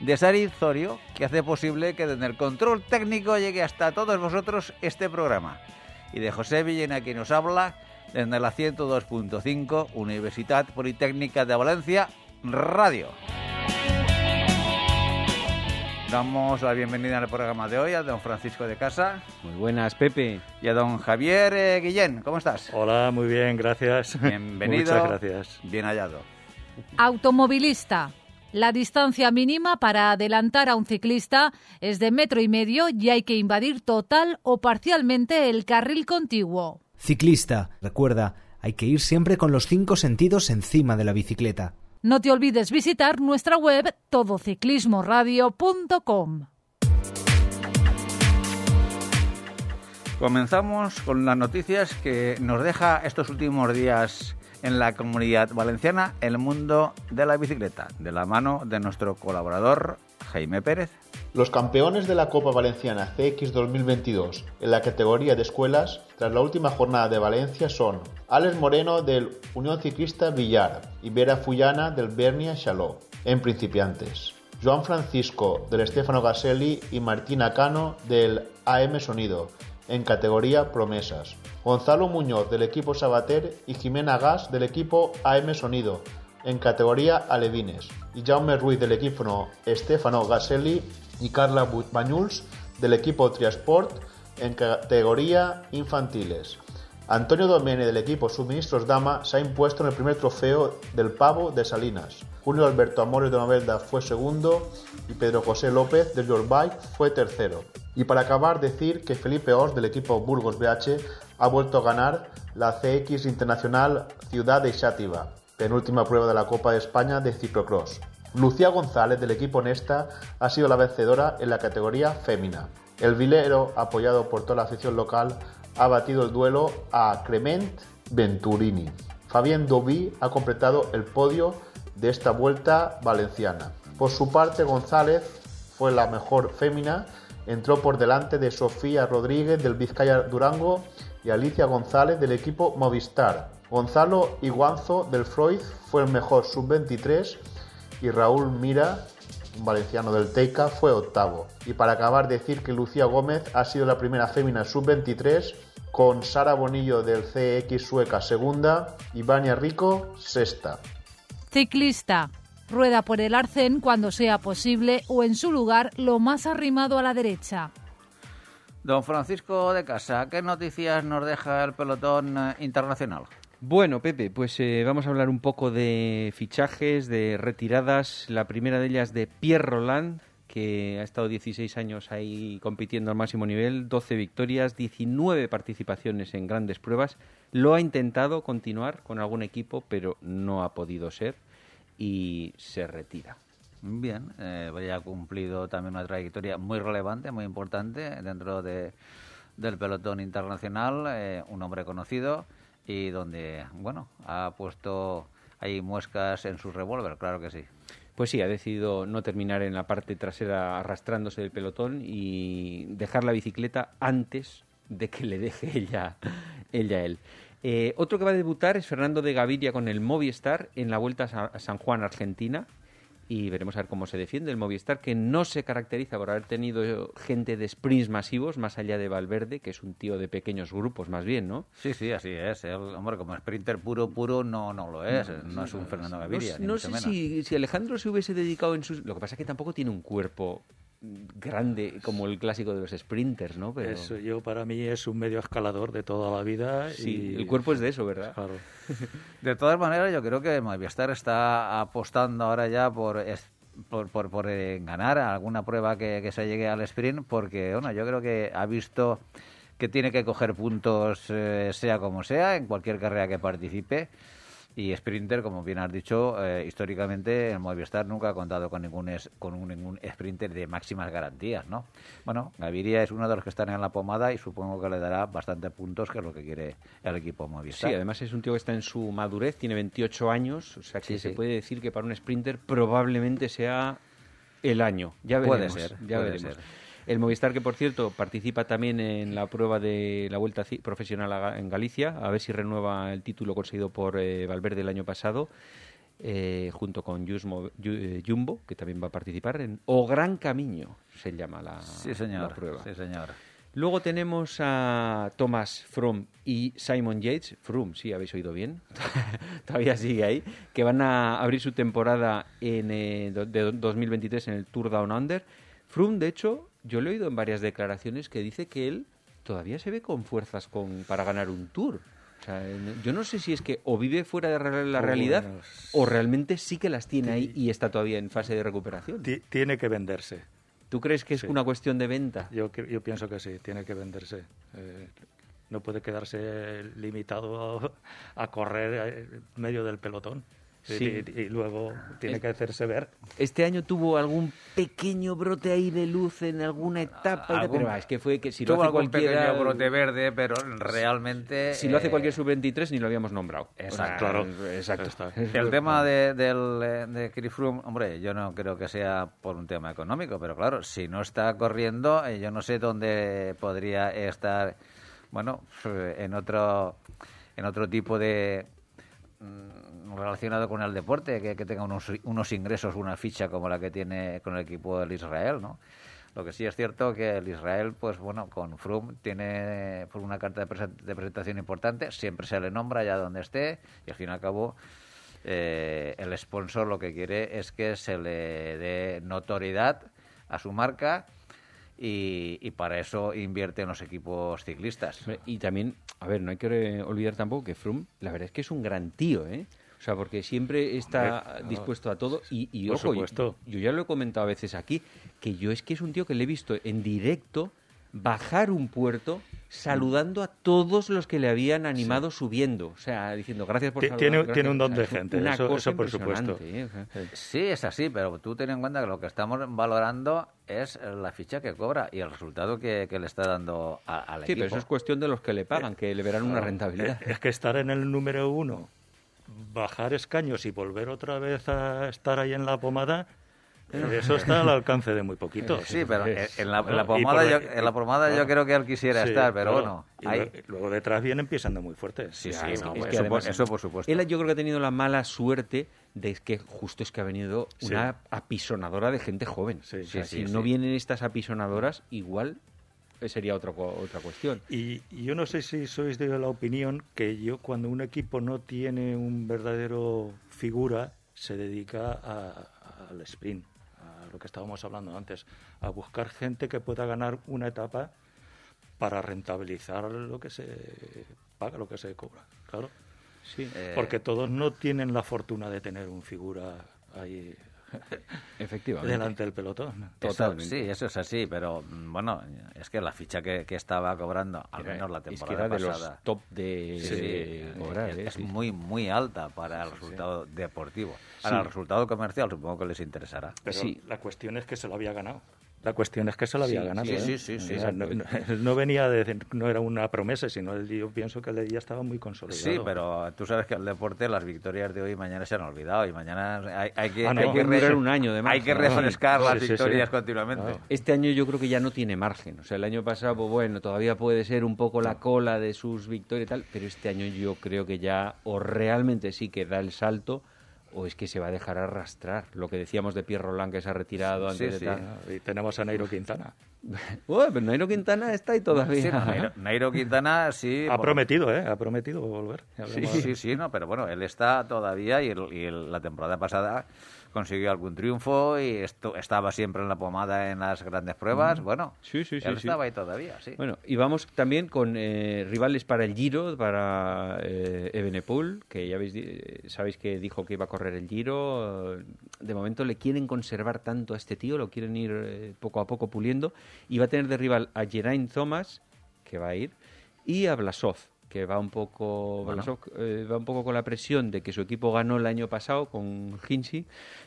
de Sari Zorio, que hace posible que desde el control técnico llegue hasta todos vosotros este programa. Y de José Villena, que nos habla desde la 102.5 Universidad Politécnica de Valencia Radio. Damos la bienvenida al programa de hoy a don Francisco de Casa. Muy buenas, Pepe. Y a don Javier eh, Guillén. ¿Cómo estás? Hola, muy bien, gracias. Bienvenido. Muchas gracias. Bien hallado. Automovilista. La distancia mínima para adelantar a un ciclista es de metro y medio y hay que invadir total o parcialmente el carril contiguo. Ciclista, recuerda, hay que ir siempre con los cinco sentidos encima de la bicicleta. No te olvides visitar nuestra web todociclismoradio.com. Comenzamos con las noticias que nos deja estos últimos días en la comunidad valenciana el mundo de la bicicleta, de la mano de nuestro colaborador Jaime Pérez. Los campeones de la Copa Valenciana CX 2022 en la categoría de escuelas tras la última jornada de Valencia son Alex Moreno del Unión Ciclista Villar y Vera Fullana del Bernia Chaló en principiantes. Joan Francisco del Estefano Gaselli y Martina Cano del AM Sonido en categoría promesas. Gonzalo Muñoz del equipo Sabater y Jimena Gas del equipo AM Sonido en categoría alevines. Y Jaume Ruiz del equipo Estefano Gaselli y Carla Bañuls del equipo Triasport en categoría infantiles. Antonio Domene del equipo Suministros Dama se ha impuesto en el primer trofeo del Pavo de Salinas. Julio Alberto Amores de Novelda fue segundo y Pedro José López del Your Bike fue tercero. Y para acabar, decir que Felipe Os del equipo Burgos BH ha vuelto a ganar la CX Internacional Ciudad de Xátiva, penúltima prueba de la Copa de España de ciclocross. Lucía González del equipo Nesta ha sido la vencedora en la categoría fémina. El vilero, apoyado por toda la afición local, ha batido el duelo a Clement Venturini. Fabián Dobí ha completado el podio de esta vuelta valenciana. Por su parte, González fue la mejor fémina, entró por delante de Sofía Rodríguez del Vizcaya Durango y Alicia González del equipo Movistar. Gonzalo Iguanzo del Freud fue el mejor sub-23 y Raúl Mira, un valenciano del Teica, fue octavo. Y para acabar decir que Lucía Gómez ha sido la primera fémina sub-23 con Sara Bonillo del CX Sueca segunda y Vania Rico sexta. Ciclista. Rueda por el arcén cuando sea posible o en su lugar lo más arrimado a la derecha. Don Francisco de Casa, ¿qué noticias nos deja el pelotón eh, internacional? Bueno, Pepe, pues eh, vamos a hablar un poco de fichajes, de retiradas. La primera de ellas de Pierre Roland, que ha estado 16 años ahí compitiendo al máximo nivel, 12 victorias, 19 participaciones en grandes pruebas. Lo ha intentado continuar con algún equipo, pero no ha podido ser y se retira. Bien, eh, ha cumplido también una trayectoria muy relevante, muy importante dentro de, del pelotón internacional, eh, un hombre conocido y donde, bueno, ha puesto ahí muescas en su revólver, claro que sí. Pues sí, ha decidido no terminar en la parte trasera arrastrándose del pelotón y dejar la bicicleta antes de que le deje ella, ella él. Eh, otro que va a debutar es Fernando de Gaviria con el Movistar en la Vuelta a San Juan, Argentina. Y veremos a ver cómo se defiende el Movistar, que no se caracteriza por haber tenido gente de sprints masivos, más allá de Valverde, que es un tío de pequeños grupos, más bien, ¿no? Sí, sí, así es. El, hombre, como sprinter puro, puro, no, no lo es. No, es un Fernando Gaviria. No, sé si, si, Alejandro se hubiese dedicado en sus. Lo que pasa es que tampoco tiene un cuerpo grande como el clásico de los sprinters, ¿no? Pero... Eso yo para mí es un medio escalador de toda la vida. Sí, el cuerpo es de eso, ¿verdad? Claro. De todas maneras, yo creo que Movistar está apostando ahora ya por, por, por, por eh, ganar alguna prueba que, que, se llegue al sprint, porque bueno, yo creo que ha visto que tiene que coger puntos eh, sea como sea, en cualquier carrera que participe Y Sprinter, como bien has dicho, eh, históricamente el Movistar nunca ha contado con ningún es- con un, ningún Sprinter de máximas garantías, ¿no? Bueno, Gaviria es uno de los que están en la pomada y supongo que le dará bastante puntos, que es lo que quiere el equipo Movistar. Sí, además es un tío que está en su madurez, tiene 28 años, o sea que Sí, se sí. puede decir que para un sprinter probablemente sea el año. Ya Puede veremos. ser, ya puede veremos. ser. El Movistar, que por cierto participa también en la prueba de la Vuelta Profesional en Galicia, a ver si renueva el título conseguido por eh, Valverde el año pasado, eh, junto con eh, Jumbo, que también va a participar en O Gran Camino, se llama la, Sí, señor. la prueba. Sí, señor. Luego tenemos a Thomas Froome y Simon Yates. Froome, sí, habéis oído bien. Todavía sigue ahí. Que van a abrir su temporada en, eh, de 2023 en el Tour Down Under. Froome, de hecho, yo lo he oído en varias declaraciones que dice que él todavía se ve con fuerzas con, para ganar un Tour. O sea, en- yo no sé si es que o vive fuera de la Oh, realidad bueno, o realmente sí que las tiene ahí y está todavía en fase de recuperación. Ti- Tiene que venderse. ¿Tú crees que es Sí. una cuestión de venta? Yo, yo pienso que sí, tiene que venderse. Eh, no puede quedarse limitado a, a correr eh, en medio del pelotón. Y- Sí. Y, y luego tiene que hacerse ver. Este año tuvo algún pequeño brote ahí de luz en alguna etapa, tal, Algún- pero es que fue que si lo Tuvo hace algún cualquiera, pequeño brote verde, pero realmente... si lo hace eh, cualquier sub-23 ni lo habíamos nombrado. Exacto. Claro. exacto. Está. El tema de, del, eh, de Chris Froome, hombre, yo no creo que sea por un tema económico, pero claro, si no está corriendo, eh, yo no sé dónde podría estar, bueno, en otro, en otro tipo de mm, relacionado con el deporte, que, tenga unos, unos ingresos, una ficha como la que tiene con el equipo del Israel, ¿no? Lo que sí es cierto que el Israel, pues bueno, con Froome tiene por una carta de, presen- de presentación importante, siempre se le nombra ya donde esté y al fin y al cabo eh, el sponsor lo que quiere es que se le dé notoriedad a su marca y, para eso invierte en los equipos ciclistas. Y también, a ver, no hay que olvidar tampoco que Froome, la verdad es que es un gran tío, ¿eh? O sea, porque siempre está Hombre, no. dispuesto a todo y, y Por ojo, y- supuesto. yo ya lo he comentado a veces aquí, que yo es que es un tío que le he visto en directo bajar un puerto saludando a todos los que le habían animado subiendo, o sea, diciendo gracias por saludar, tiene- gracias". tiene un don de gente, una eso- cosa eso por supuesto. ¿eh? O sea, Sí, es así, pero tú ten en cuenta que lo que estamos valorando es la ficha que cobra y el resultado que, que le está dando a- al Sí, equipo. pero eso es cuestión de los que le pagan, que le verán una rentabilidad. Eh, Es que estar en el número uno, bajar escaños y volver otra vez a estar ahí en la pomada, eh, eso está al alcance de muy poquitos. Sí, pero en, la, en la Y pomada, yo, en la pomada yo creo que él quisiera Sí, estar, pero claro. bueno, ahí- luego detrás vienen pisando muy fuerte. Sí, no, es eso, que por, además- eso por supuesto. Él yo creo que ha tenido la mala suerte de que justo es que ha venido Sí. una apisonadora de gente joven. Sí, O sea, sí, si sí, no vienen estas apisonadoras, igual sería otra, otra cuestión. Y, y yo no sé si sois de la opinión que yo cuando un equipo no tiene un verdadero figura, se dedica a- al sprint, a lo que estábamos hablando antes, a buscar gente que pueda ganar una etapa para rentabilizar lo que se paga, lo que se cobra. Claro. Sí, Eh, Porque todos no tienen la fortuna de tener un figura ahí efectivamente. delante del pelotón. Eso- Totalmente. sí, eso es así, pero mm, bueno, es que la ficha que, que estaba cobrando, al Era- menos la es que temporada de pasada, los top de, sí, de cobrar, es, ¿eh? es Sí. muy muy alta para el resultado deportivo. Sí. Ahora, el resultado comercial supongo que les interesará. Pero Sí. la cuestión es que se lo había ganado. La cuestión es que se lo había Sí, ganado. sí, ¿eh? sí, sí, sí, O sea, no, no- no venía de, no era una promesa, sino él, yo pienso que él ya estaba muy consolidado. Sí, pero tú sabes que el deporte, las victorias de hoy y mañana se han olvidado y mañana hay, hay que, Ah, no. hay que durar un año de hay que refrescar las sí, sí. victorias continuamente. Claro. Este año yo creo que ya no tiene margen. O sea, el año pasado, pues bueno, todavía puede ser un poco la cola de sus victorias y tal, pero este año yo creo que ya o realmente sí que da el salto o es que se va a dejar arrastrar. Lo que decíamos de Pierre Roland que se ha retirado Sí, antes sí. de tal. Y tenemos a Nairo Quintana. Ué, pero Nairo Quintana está ahí todavía. Sí, Nairo, Nairo Quintana sí. Ha bueno, prometido, ¿eh? Ha prometido volver. Sí, sí, sí, no, pero bueno, él está todavía y, el- y el- la temporada pasada consiguió algún triunfo y esto, estaba siempre en la pomada en las grandes pruebas. Bueno, Sí, sí, sí, él estaba ahí todavía, sí. Bueno, y vamos también con eh, rivales para el Giro, para eh, Evenepoel, que ya habéis, eh, sabéis que dijo que iba a correr el Giro. De momento le quieren conservar tanto a este tío, lo quieren ir eh, poco a poco puliendo. Y va a tener de rival a Geraint Thomas, que va a ir, y a Blasov. Que va un poco Bueno. Eh, va un poco con la presión de que su equipo ganó el año pasado con Hinsey,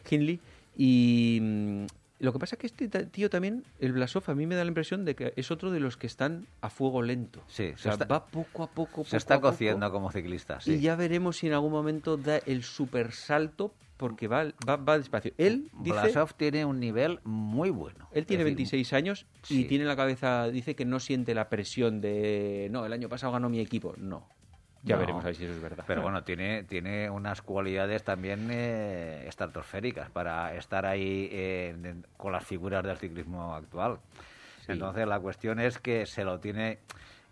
Hindley y mm, lo que pasa es que este tío también, el Blasov, a mí me da la impresión de que es otro de los que están a fuego lento. Sí, o se está- va poco a poco, poco Se está a poco, cociendo como ciclista, sí. y ya veremos si en algún momento da el super salto porque va, va, va despacio. Él dice, Blasov tiene un nivel muy bueno. él tiene decir, 26 años sí. y tiene en la cabeza, dice que no siente la presión de, no, el año pasado ganó mi equipo. No. Ya No. veremos a ver si eso es verdad. Pero bueno, tiene, tiene unas cualidades también eh, estratosféricas para estar ahí eh, en- con las figuras del ciclismo actual. Sí. Entonces la cuestión es que se lo tiene,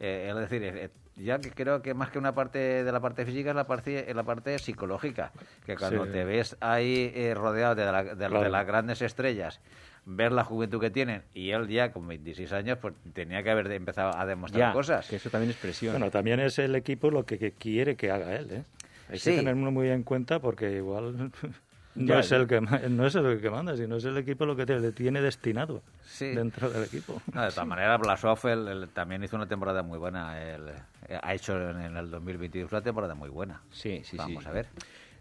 eh, es decir, eh, ya que creo que más que una parte de la parte física es la parte, es la parte psicológica, que cuando Sí. te ves ahí eh, rodeado de, la- de- las grandes estrellas, ver la juventud que tienen y él ya con 26 años pues tenía que haber empezado a demostrar ya, cosas. que eso también es presión. Bueno, también es el equipo lo que, que quiere que haga él, ¿eh? Hay Sí. que tenerlo muy en cuenta porque igual no Ya, es ya. el que no es el que manda, sino es el equipo lo que te, le tiene destinado Sí. dentro del equipo. No, de todas maneras, Blasov también hizo una temporada muy buena. él, eh, ha hecho en, en el 2022 una temporada muy buena. Sí, sí, Vamos sí. a ver.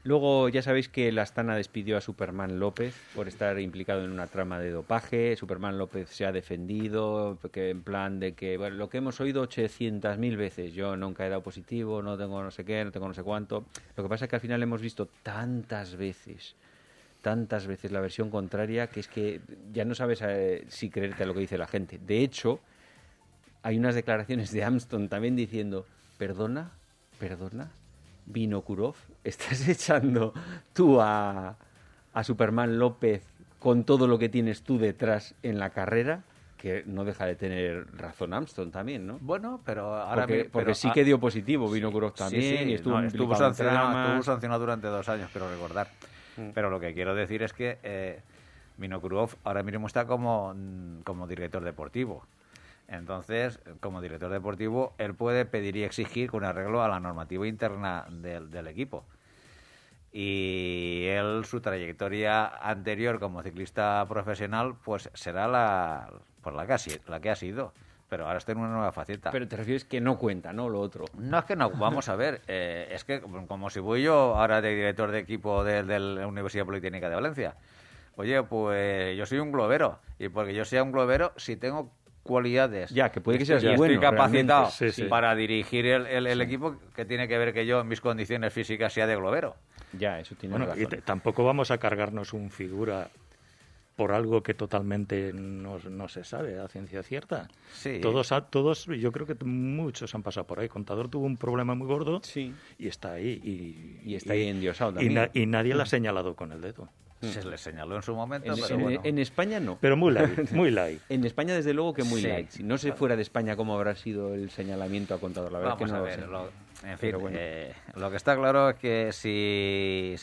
Luego ya sabéis que la Astana despidió a Superman López por estar implicado en una trama de dopaje. Superman López se ha defendido, que en plan de que bueno, lo que hemos oído 800.000 veces, yo nunca he dado positivo, no tengo no sé qué, no tengo no sé cuánto. Lo que pasa es que al final hemos visto tantas veces, tantas veces la versión contraria que es que ya no sabes eh, si creerte a lo que dice la gente. De hecho, hay unas declaraciones de Armstrong también diciendo, perdona, perdona, Vinokurov, estás echando tú a, a Superman López con todo lo que tienes tú detrás en la carrera, que no deja de tener razón Armstrong también, ¿no? Bueno, pero ahora porque pero, sí que dio positivo Vinokurov sí, también sí, y estuvo, no, estuvo sancionado, estuvo sancionado durante dos años, quiero recordar. Mm. Pero lo que quiero decir es que eh, Vinokurov ahora mismo está como, mm, como director deportivo. Entonces, como director deportivo, él puede pedir y exigir con arreglo a la normativa interna del, equipo. Y él, su trayectoria anterior como ciclista profesional, pues será la, pues la, que, ha, la que ha sido. Pero ahora está en una nueva faceta. Pero te refieres que no cuenta, ¿no? Lo otro. No es que no, vamos a ver, eh, es que como si voy yo ahora de director de equipo de, de la Universidad Politécnica de Valencia. Oye, pues yo soy un globero, y porque yo sea un globero, si tengo cualidades Ya, que puede que y seas estoy bueno, capacitado. Sí, sí. para dirigir el, el- el equipo, que tiene que ver que yo en mis condiciones físicas sea de globero. Ya, eso tiene Bueno, razón. y tampoco vamos a cargarnos un figura por algo que totalmente no, no se sabe a ciencia cierta. Sí. Todos, todos, yo creo que muchos han pasado por ahí. Contador tuvo un problema muy gordo Sí. y está ahí. Y, Y está ahí endiosado y, también. na- y nadie le ha señalado con el dedo. Se le señaló en su momento, En, pero en- bueno. en España no. Pero muy light, muy light. En España, desde luego que muy Sí. light. Si no se fuera de España, ¿cómo habrá sido el señalamiento a contador? La verdad Vamos que no a lo ver, sé. lo- en fin, bueno. eh, lo que está claro es que si,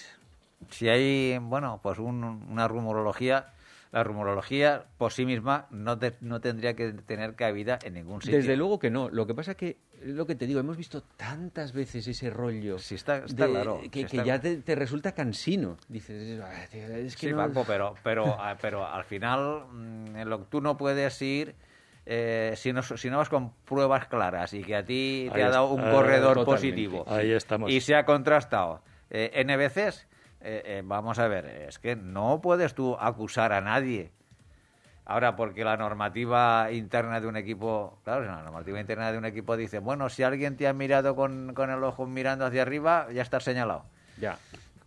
si hay, bueno, pues un- una rumorología, la rumorología por sí misma no, te- no tendría que tener cabida en ningún sitio. Desde luego que no. Lo que pasa es que, lo que te digo, hemos visto tantas veces ese rollo. Sí, está- está de- claro, Que, sí que está- ya te, te resulta cansino. Dices, "Ah, es que Sí, no- Paco, pero, pero, ah, pero al final mm, en lo que tú no puedes ir eh, si, no, si no vas con pruebas claras y que a ti te Ahí ha dado un Ah, corredor totalmente. positivo Ahí estamos. y se ha contrastado eh, N veces, eh, eh, vamos a ver, es que no puedes tú acusar a nadie. Ahora, porque la normativa interna de un equipo, claro, la normativa interna de un equipo dice, bueno, si alguien te ha mirado con, con el ojo mirando hacia arriba, ya estás señalado. Ya.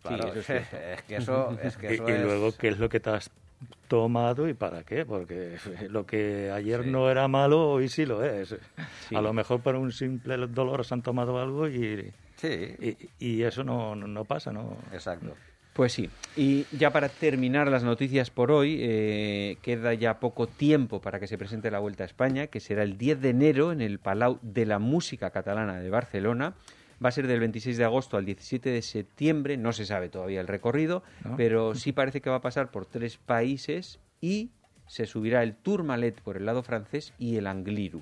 Claro, sí, eso es que eso, es que Y, eso y es- luego, ¿qué es lo que te has tomado y para qué? Porque lo que ayer no era malo, hoy sí lo es. Sí. A lo mejor por un simple dolor se han tomado algo y, Sí, y, y eso no, no, no pasa, ¿no? exacto. Pues sí. Y ya para terminar las noticias por hoy, eh, queda ya poco tiempo para que se presente la Vuelta a España, que será el 10 de enero en el Palau de la Música Catalana de Barcelona. Va a ser del 26 de agosto al 17 de septiembre, no se sabe todavía el recorrido, ¿No? pero sí parece que va a pasar por tres países y se subirá el Tourmalet por el lado francés y el Angliru.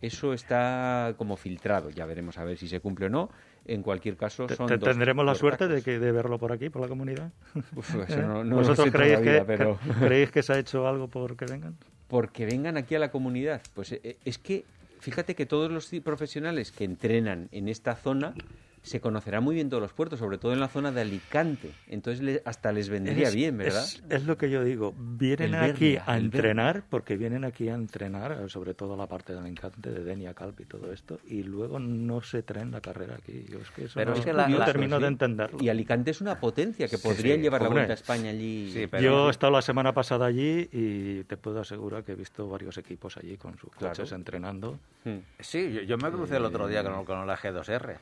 Eso está como filtrado, ya veremos a ver si se cumple o no. En cualquier caso, son te- dos ¿Tendremos la suerte de, que, de verlo por aquí, por la comunidad? Uf, eso no- ¿Eh? no lo ¿Vosotros sé creéis, todavía, que, pero- creéis que se ha hecho algo por que vengan? porque vengan aquí a la comunidad. Pues eh, es que fíjate que todos los profesionales que entrenan en esta zona se conocerá muy bien todos los puertos, sobre todo en la zona de Alicante. Entonces le- hasta les vendría Es- bien, ¿verdad? Es, es lo que yo digo. Vienen aquí a entrenar, porque vienen aquí a entrenar, eh, sobre todo la parte de Alicante, de Denia, Calp y todo esto, y luego no se traen la carrera aquí. Yo es que eso Pero no, es que la- no la- termino Sí. de entenderlo. Y Alicante es una potencia que Sí, podría sí, llevar la hombre. vuelta a España allí. Sí, pero- Yo he estado la semana pasada allí y te puedo asegurar que he visto varios equipos allí con sus Claro. coches entrenando. Sí, yo, yo me crucé el otro día con, con la G2R.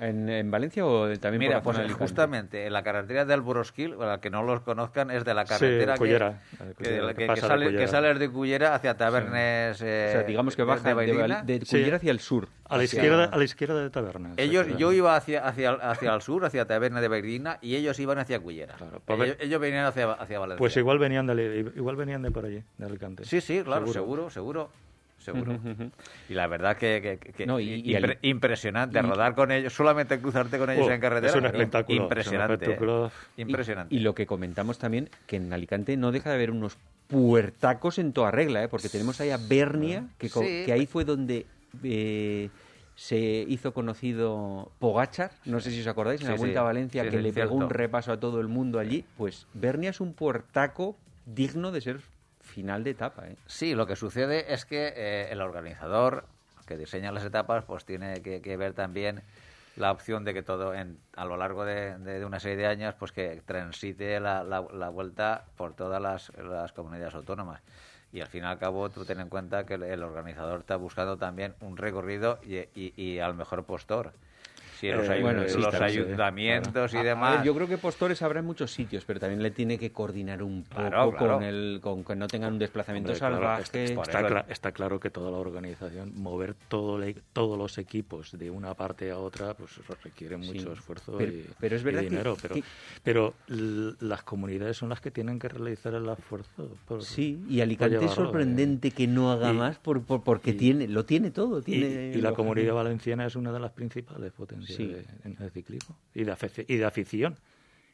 ¿En, en Valencia o de- también Mira, por pues la zona de Alicante? justamente en la carretera del Burosquil, para que no los conozcan, es de la carretera Sí, que, Cullera, que, la de Cullera, que- que que de sale, que sales de Cullera hacia Tabernes. O sea, digamos que baja de, Bailina. Val- de Sí. Cullera hacia el sur. A la hacia- izquierda, a la izquierda de Taberna. Ellos, yo iba hacia, hacia, hacia el sur, hacia Tabernes de Bailina, y ellos iban hacia Cullera. Claro, pues ellos, ve- ellos venían hacia, hacia Valencia. Pues igual venían de, igual venían de por allí, de Alicante. Sí, sí, claro, seguro, seguro. Seguro. Ujú. Y la verdad que, que- que- No, y- y impre- Ali- impresionante y- rodar con ellos, solamente cruzarte con ellos Oh, en carretera. es un im- espectáculo, Impresionante. es un espectáculo. Y- Impresionante. Y, lo que comentamos también, que en Alicante no deja de haber unos puertacos en toda regla, ¿eh? porque tenemos ahí a Bernia, que, Sí. que ahí fue donde eh, se hizo conocido Pogachar, no sé si os acordáis, en Sí, la Vuelta sí. a Valencia, Sí, que le pegó un repaso a todo el mundo allí. Pues Bernia es un puertaco digno de ser final de etapa. ¿eh? Sí, lo que sucede es que eh, el organizador que diseña las etapas pues tiene que, ver también la opción de que todo en, a lo largo de, una serie de años pues que transite la, la- la vuelta por todas las, comunidades autónomas y al fin y al cabo tú ten en cuenta que el, el organizador está buscando también un recorrido y, y- y al mejor postor los, Eh, bueno, sí, los sí, ayuntamientos y A- a demás ver, yo creo que postores habrá en muchos sitios, pero también le tiene que coordinar un poco Claro, claro. con el con que no tengan un desplazamiento Hombre, claro, salvaje. está, claro que toda la organización, mover todo le- todos los equipos de una parte a otra, pues requiere Sí. mucho esfuerzo Pero- y, pero es y verdad que- dinero. pero, que- pero l- las comunidades son las que tienen que realizar el esfuerzo. por- Sí, y Alicante es sorprendente que no haga y- más por, por- porque y- tiene lo tiene todo. Y, Tiene y la comunidad valenciana es una de las principales potencias Sí. en el ciclismo y de, y de afición.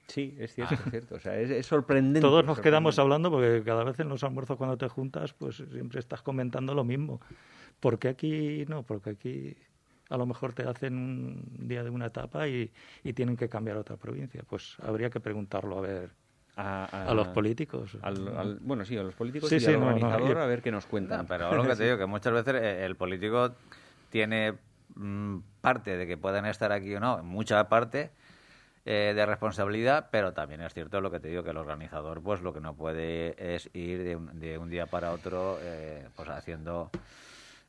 Sí, es cierto, es cierto. O sea, es, es sorprendente. Todos nos quedamos hablando porque cada vez en los almuerzos cuando te juntas, pues siempre estás comentando lo mismo. ¿Por qué aquí no? Porque aquí a lo mejor te hacen un día de una etapa y, y tienen que cambiar a otra provincia. Pues habría que preguntarlo a ver a, a- a los políticos. al- al- bueno, sí, a los políticos Sí, y sí, al no, no, organizador yo- a ver qué nos cuentan. No, pero lo que te digo, que muchas veces eh, el político tiene parte de que puedan estar aquí o no, mucha parte eh, de responsabilidad, pero también es cierto lo que te digo, que el organizador pues lo que no puede es ir de un, de un día para otro eh, pues haciendo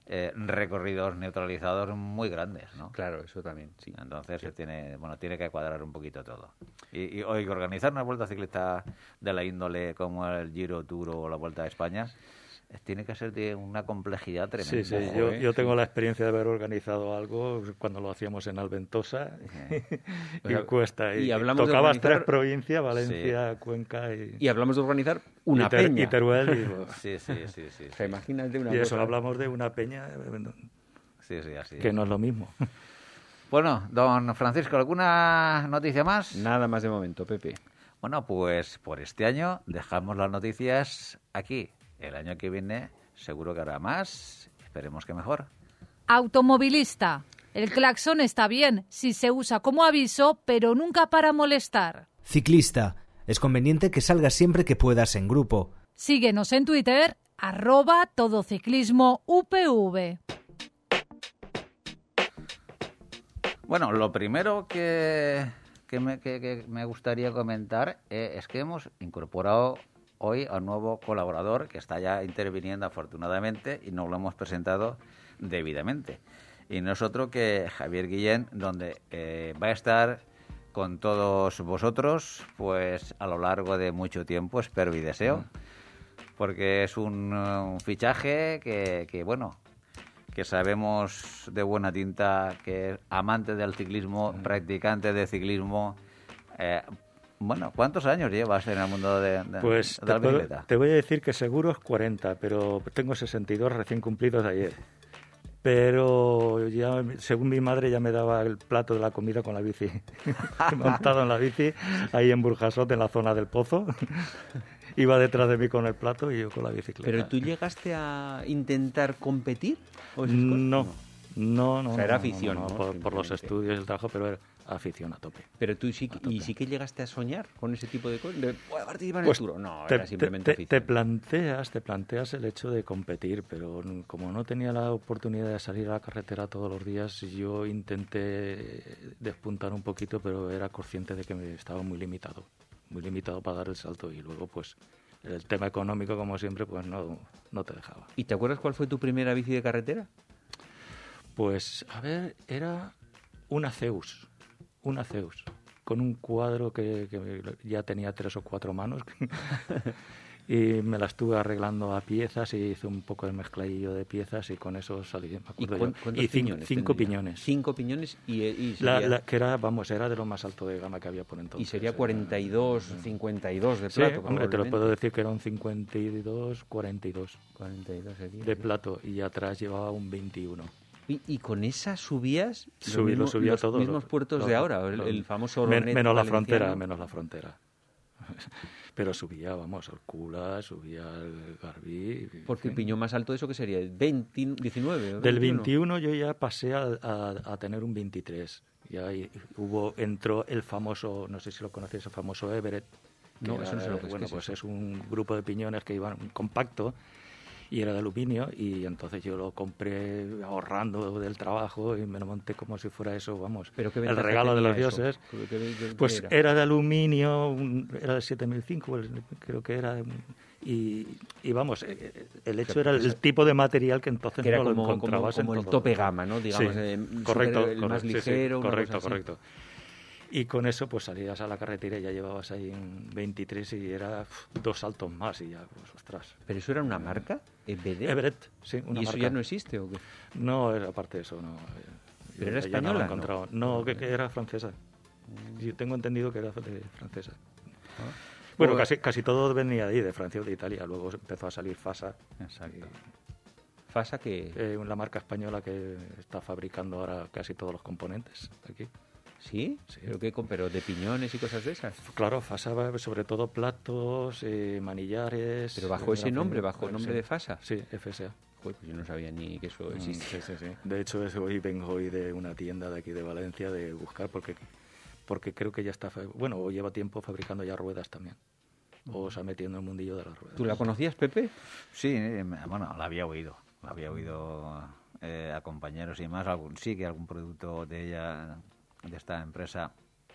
eh, recorridos neutralizados muy grandes, ¿no? Claro, eso también, sí. Entonces se tiene, bueno, tiene que cuadrar un poquito todo. Y, y hoy organizar una vuelta ciclista de la índole como el Giro Tour o la Vuelta a España tiene que ser de una complejidad tremenda. Sí, sí, Ojo, yo, eh, yo tengo la experiencia de haber organizado algo cuando lo hacíamos en Alventosa y Cuesta. Y, y hablamos de tocabas organizar- tres provincias, Valencia, Cuenca y, Y hablamos de organizar una y Ter- peña. y Teruel. y, Sí, sí, sí, sí. O sea, imagínate una y eso, cosa- hablamos de una peña eh, Sí, sí, así. que no es lo mismo. Bueno, don Francisco, ¿alguna noticia más? Nada más de momento, Pepe. Bueno, pues por este año dejamos las noticias aquí. El año que viene seguro que habrá más. Esperemos que mejor. Automovilista. El claxon está bien si se usa como aviso, pero nunca para molestar. Ciclista. Es conveniente que salgas siempre que puedas en grupo. Síguenos en Twitter, arroba todociclismo UPV. Bueno, lo primero que, que, me, que- que me gustaría comentar eh, es que hemos incorporado hoy a un nuevo colaborador que está ya interviniendo afortunadamente y nos lo hemos presentado debidamente. Y no es otro que Javier Guillén, donde eh, va a estar con todos vosotros pues a lo largo de mucho tiempo, espero y deseo, porque es un, un fichaje que, que, bueno, que sabemos de buena tinta que es amante del ciclismo, practicante de ciclismo. eh, bueno, ¿cuántos años llevas en el mundo de, de- Pues de te, la puedo- bicicleta? te voy a decir que seguro es 40, pero tengo 62 recién cumplidos de ayer. Pero ya, según mi madre, ya me daba el plato de la comida con la bici. Montado en la bici, ahí en Burjasot, en la zona del pozo. Iba detrás de mí con el plato y yo con la bicicleta. Pero tú llegaste a intentar competir. ¿O cosas? No, no, no. O sea, era no, no, afición, no, ¿no? por, por los estudios y el trabajo, pero era afición a tope. Pero tú sí, y sí que llegaste a soñar con ese tipo de cosas. De, "Voy a participar Pues en el Tour. No, te, era te- simplemente te- te planteas, te planteas el hecho de competir, pero como no tenía la oportunidad de salir a la carretera todos los días, yo intenté despuntar un poquito, pero era consciente de que me estaba muy limitado, muy limitado para dar el salto y luego pues el tema económico como siempre pues no, no te dejaba. ¿Y te acuerdas cuál fue tu primera bici de carretera? Pues, a ver, era una Zeus, una Zeus, con un cuadro que, que ya tenía tres o cuatro manos. y me la estuve arreglando a piezas y hice un poco de mezcladillo de piezas y con eso salí. Me ¿Y acuerdo cuán- Y cin- piñones cinco tendría? piñones. Cinco piñones y, y La- sería, la- que era, vamos, era de lo más alto de gama que había por entonces. y sería Era- 42, 52 de Sí, plato. hombre, te lo puedo decir que era un 52, 42 42 sería, de sí. plato y atrás llevaba un 21. ¿Y, y con esa subías los Subí, lo mismos, subía los todo. mismos lo- puertos lo- de ahora? El, lo- el famoso Men- menos la valenciano. frontera, menos la frontera. Pero subía, vamos, al Cula, subía al Garbí. Porque el piñón más alto, ¿eso que sería? 20, 19. o Del 21. 21 yo ya pasé a, a- a tener un 23. Y ahí hubo, entró el famoso, no sé si lo conocéis, el famoso Everett. que No, eso no sé lo que es, Bueno, ¿qué es pues eso? es un grupo de piñones que iban compacto y era de aluminio y entonces yo lo compré ahorrando del trabajo y me lo monté como si fuera eso, vamos, ¿Pero qué el regalo de los eso? dioses. ¿Qué- qué- qué Pues era? era? de aluminio, un- era de 7005, el- creo que era. Y, y vamos, eh, eh, el hecho era el, tipo de material que entonces Que era no como, lo como, encontrabas como en el todo. tope gama, ¿no? Digamos, Sí, eh, correcto, el más correcto, sí, sí, ligero. una correcto, así. Y con eso pues salías a la carretera y ya llevabas ahí un 23 y era dos saltos más y ya, pues ostras. ¿Pero eso era una marca? ¿EBD? Everett, sí, una ¿Y eso marca. ya no existe o qué? No, era aparte de eso, no. eh, ¿Pero era no española, no? encontrado. No, que, que era francesa. Yo tengo entendido que era francesa. Bueno, Pues- casi, casi todo venía de ahí, de Francia o de Italia. Luego empezó a salir Fasa, Exacto. Fasa que... eh, la marca española que está fabricando ahora casi todos los componentes aquí. ¿Sí? Sí. ¿Pero qué? con- ¿Pero de piñones y cosas de esas? Claro, Fasa sobre todo platos, eh, manillares. ¿Pero bajo eh, ese nombre, bajo el nombre sí. de Fasa? Sí, FSA. Joder, pues yo no sabía ni que eso Mm, existía. sí, sí, sí. De hecho, es- hoy vengo hoy de una tienda de aquí de Valencia de buscar porque porque creo que ya está, bueno, o lleva tiempo fabricando ya ruedas también. O se ha metido en el mundillo de las ruedas. ¿Tú la conocías, Pepe? Sí, eh, bueno, la había oído. La había oído eh, a compañeros y más. Algún, sí que algún producto de ella, de esta empresa,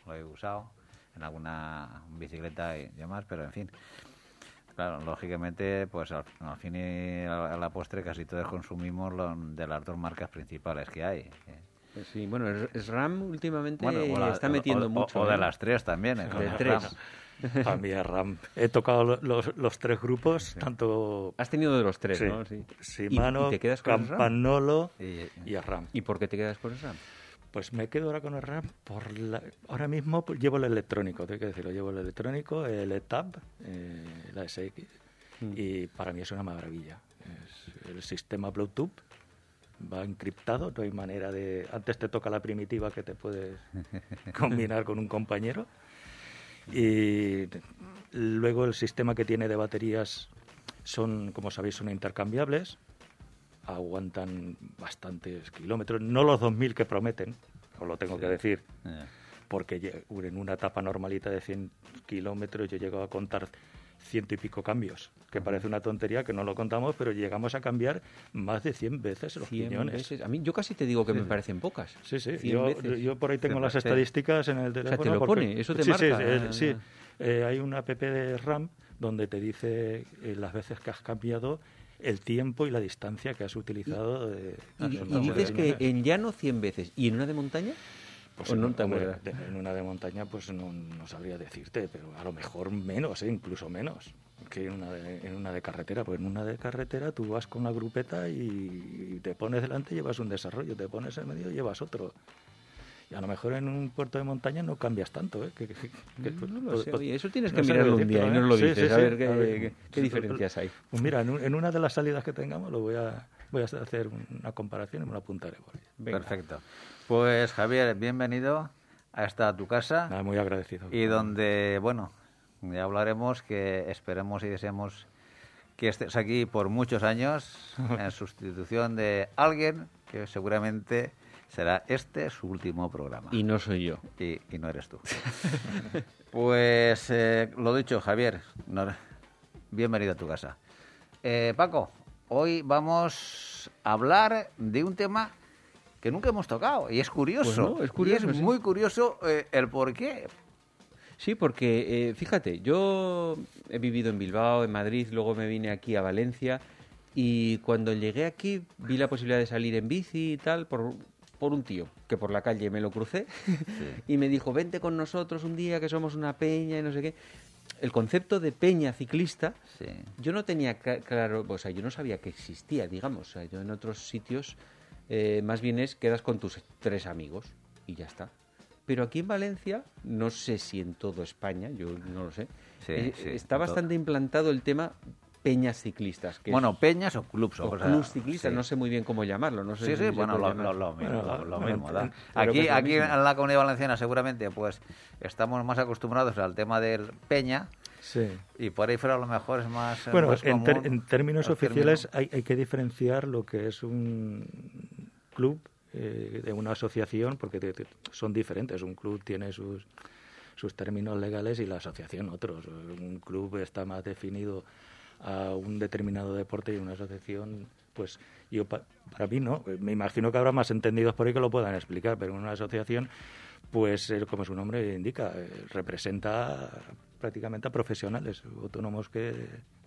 lo he usado en alguna bicicleta y demás, pero en fin. Claro, lógicamente, pues al, al fin y a la postre casi todos consumimos lo- de las dos marcas principales que hay. eh. Pues Sí, bueno, es- SRAM últimamente Bueno, o la- está metiendo o- mucho. O de ¿eh? las tres también. eh, De tres. RAM. Para mí es RAM. He tocado lo- los, los tres grupos, tanto Has tenido de los tres, Sí. ¿no? Sí. ¿Y- Shimano, ¿Y, te quedas con? Campanolo Y- y RAM. ¿Y por qué te quedas con el SRAM? Pues me quedo ahora con el RAM. Por la- ahora mismo pues, llevo el electrónico, tengo que decirlo. Llevo el electrónico, el ETAB, eh, la SX. Mm. Y para mí es una maravilla. Es el sistema Bluetooth va encriptado, no hay manera de... Antes te toca la primitiva que te puedes combinar con un compañero. Y luego el sistema que tiene de baterías son, como sabéis, son intercambiables. Aguantan bastantes kilómetros, no los 2.000 que prometen, os lo tengo que decir, porque en una etapa normalita de 100 kilómetros yo llego a contar ciento y pico cambios, que parece una tontería que no lo contamos, pero llegamos a cambiar más de 100 veces los 100 piñones. veces. A mí yo casi te digo que Sí, me sí. parecen pocas. Sí, sí, 100 yo, yo por ahí tengo Te las parece- estadísticas en el te teléfono. lo porque- pone, eso te sí, sí, marca. eh, sí. Eh, hay una app de RAM donde te dice eh, las veces que has cambiado el tiempo y la distancia que has utilizado. de- Y, y dices que en llano 100 veces. ¿Y en una de montaña? Pues ¿O en, no te hombre, acuerdas? de- en una de montaña pues no, no sabría decirte, pero a lo mejor menos, ¿eh? incluso menos que en una, de, en una de carretera. Pues en una de carretera tú vas con una grupeta y, y te pones delante llevas un desarrollo, te pones en medio y llevas otro. Y a lo mejor en un puerto de montaña no cambias tanto. ¿eh? Que- que- que- No lo pues- sé, pues- oye, eso tienes no que mirarlo un día y ¿eh? nos lo Sí, dices, sí, a ver qué, A ver, qué- qué sí, diferencias hay. Pues mira, en, un- en una de las salidas que tengamos lo voy a, voy a hacer una comparación y me lo apuntaré. por. Venga. Perfecto. Pues Javier, bienvenido a esta tu casa. Muy agradecido. y donde, bueno, ya hablaremos que esperemos y deseamos que estés aquí por muchos años en sustitución de alguien que seguramente será este su último programa. Y no soy yo. Y, y no eres tú. pues eh, lo dicho, Javier, no- bienvenido a tu casa. Eh, Paco, hoy vamos a hablar de un tema que nunca hemos tocado y es curioso. Pues no, es curioso, Y es sí. muy curioso eh, el por qué. Sí, porque eh, fíjate, yo he vivido en Bilbao, en Madrid, luego me vine aquí a Valencia y cuando llegué aquí vi la posibilidad de salir en bici y tal por, por un tío que por la calle me lo crucé y me dijo, vente con nosotros un día que somos una peña y no sé qué. El concepto de peña ciclista Sí. yo no tenía claro, o sea, yo no sabía que existía, digamos. O sea, yo en otros sitios eh, más bien es quedas con tus tres amigos y ya está. Pero aquí en Valencia, no sé si en todo España, yo no lo sé, Sí, eh, está bastante implantado el tema peñas ciclistas. Que Bueno, es- peñas o clubs. o cosa- clubs ciclistas, sí. no sé muy bien cómo llamarlo. No sé Sí, si sí, se bueno, puede lo, lo- lo mismo, Bueno, lo- mismo, Aquí, aquí mismo. en la Comunidad Valenciana seguramente pues estamos más acostumbrados al tema del peña Sí. y por ahí fuera a lo mejor es más Bueno, más en, ter- común en términos el oficiales término. hay, hay que diferenciar lo que es un club eh, de una asociación, porque te- te- son diferentes. Un club tiene sus, sus términos legales y la asociación otros. Un club está más definido a un determinado deporte y una asociación, pues yo pa- para mí no. Me imagino que habrá más entendidos por ahí que lo puedan explicar, pero una asociación, pues como su nombre indica, eh, representa prácticamente a profesionales autónomos que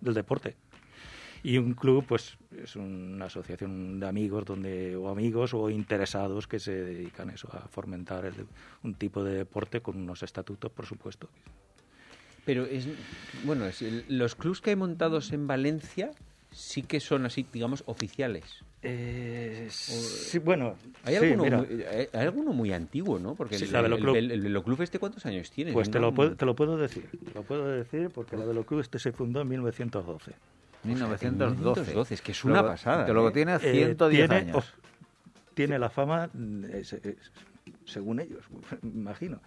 del deporte. Y un club, pues, es una asociación de amigos donde o amigos o interesados que se dedican eso a fomentar el- un tipo de deporte con unos estatutos, por supuesto. Pero es, bueno, es los clubs que hay montados en Valencia sí que son así, digamos, oficiales. sí, bueno, Hay, sí, alguno, muy, hay, alguno muy antiguo, ¿no? Porque Sí, el, la el, Veloclub. el- el Veloclub este, ¿cuántos años tiene? pues te lo, puedo, te lo puedo decir. Te lo puedo decir porque la Veloclub este se fundó en 1912. 1912. 1912, es que es una pasada, que luego ¿eh? tiene Eh, 110 tiene, años. tiene la fama, es- es- según ellos, me imagino,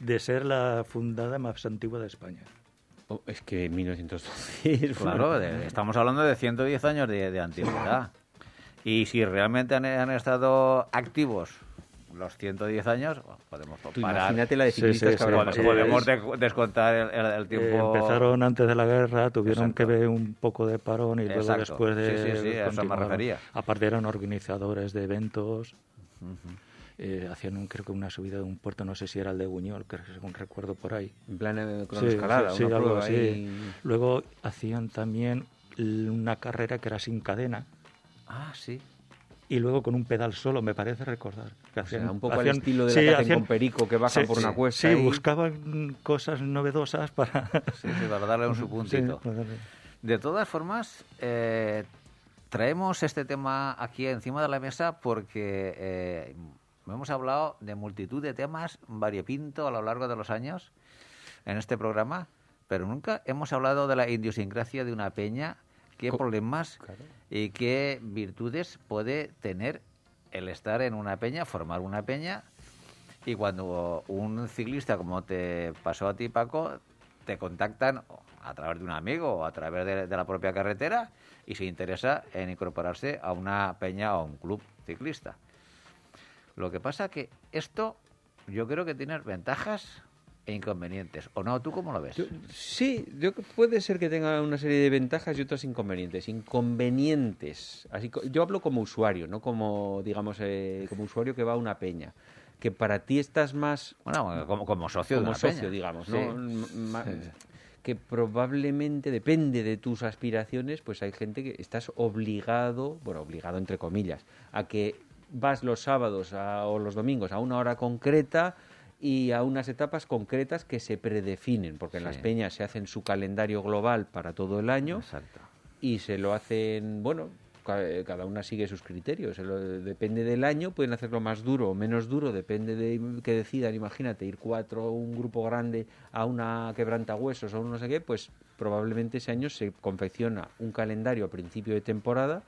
de ser la fundada más antigua de España. Oh, es que 1912 es Claro, de- estamos hablando de 110 años de, de antigüedad. Y si realmente han, han estado activos los 110 años, bueno, podemos parar. imagínate la de Sí, ciclistas sí, sí. Podemos, es- de- descontar el, el- el Eh, tiempo. empezaron antes de la guerra, tuvieron Exacto. que ver un poco de parón y luego Exacto. después de... Sí, sí, sí, a eso me refería. Aparte eran organizadores de eventos, eh, hacían un- creo que una subida de un puerto, no sé si era el de Buñol, que según recuerdo por ahí. En plan eh, Sí, cronoescalada, sí, sí, una algo prueba así. ahí. Luego hacían también una carrera que era sin cadena Ah, sí. y luego con un pedal solo, me parece recordar. Que O sea, hacían- un poco al hacían- estilo de sí, la que hacen hacían- con Perico, que bajan sí, por una sí, cuesta. Sí, ahí. buscaban cosas novedosas para... Sí, sí, para darle un su puntito. Sí, De todas formas, eh, traemos este tema aquí encima de la mesa porque eh, hemos hablado de multitud de temas variopinto a lo largo de los años en este programa, pero nunca hemos hablado de la idiosincrasia de una peña, qué problemas Claro. y qué virtudes puede tener el estar en una peña, formar una peña. Y cuando un ciclista, como te pasó a ti, Paco, te contactan a través de un amigo o a través de, de la propia carretera y se interesa en incorporarse a una peña o a un club ciclista. Lo que pasa que esto yo creo que tiene ventajas e inconvenientes. ¿O no? ¿Tú cómo lo ves? Yo- sí, yo, puede ser que tenga una serie de ventajas y otras inconvenientes. Inconvenientes. Así, yo hablo como usuario, no como, digamos, eh, como usuario que va a una peña. Que para ti estás más Bueno, como, como socio de como una socio, peña. digamos, Sí. ¿no? Que probablemente depende de tus aspiraciones, pues hay gente que estás obligado, bueno, obligado entre comillas, a que vas los sábados a- o los domingos a una hora concreta y a unas etapas concretas que se predefinen, porque en Sí. las peñas se hacen su calendario global para todo el año Exacto. y se lo hacen, bueno, ca- cada una sigue sus criterios. depende del año, pueden hacerlo más duro o menos duro, depende de que decidan, imagínate, ir cuatro, un grupo grande a una quebrantahuesos o un no sé qué, pues probablemente ese año se confecciona un calendario a principio de temporada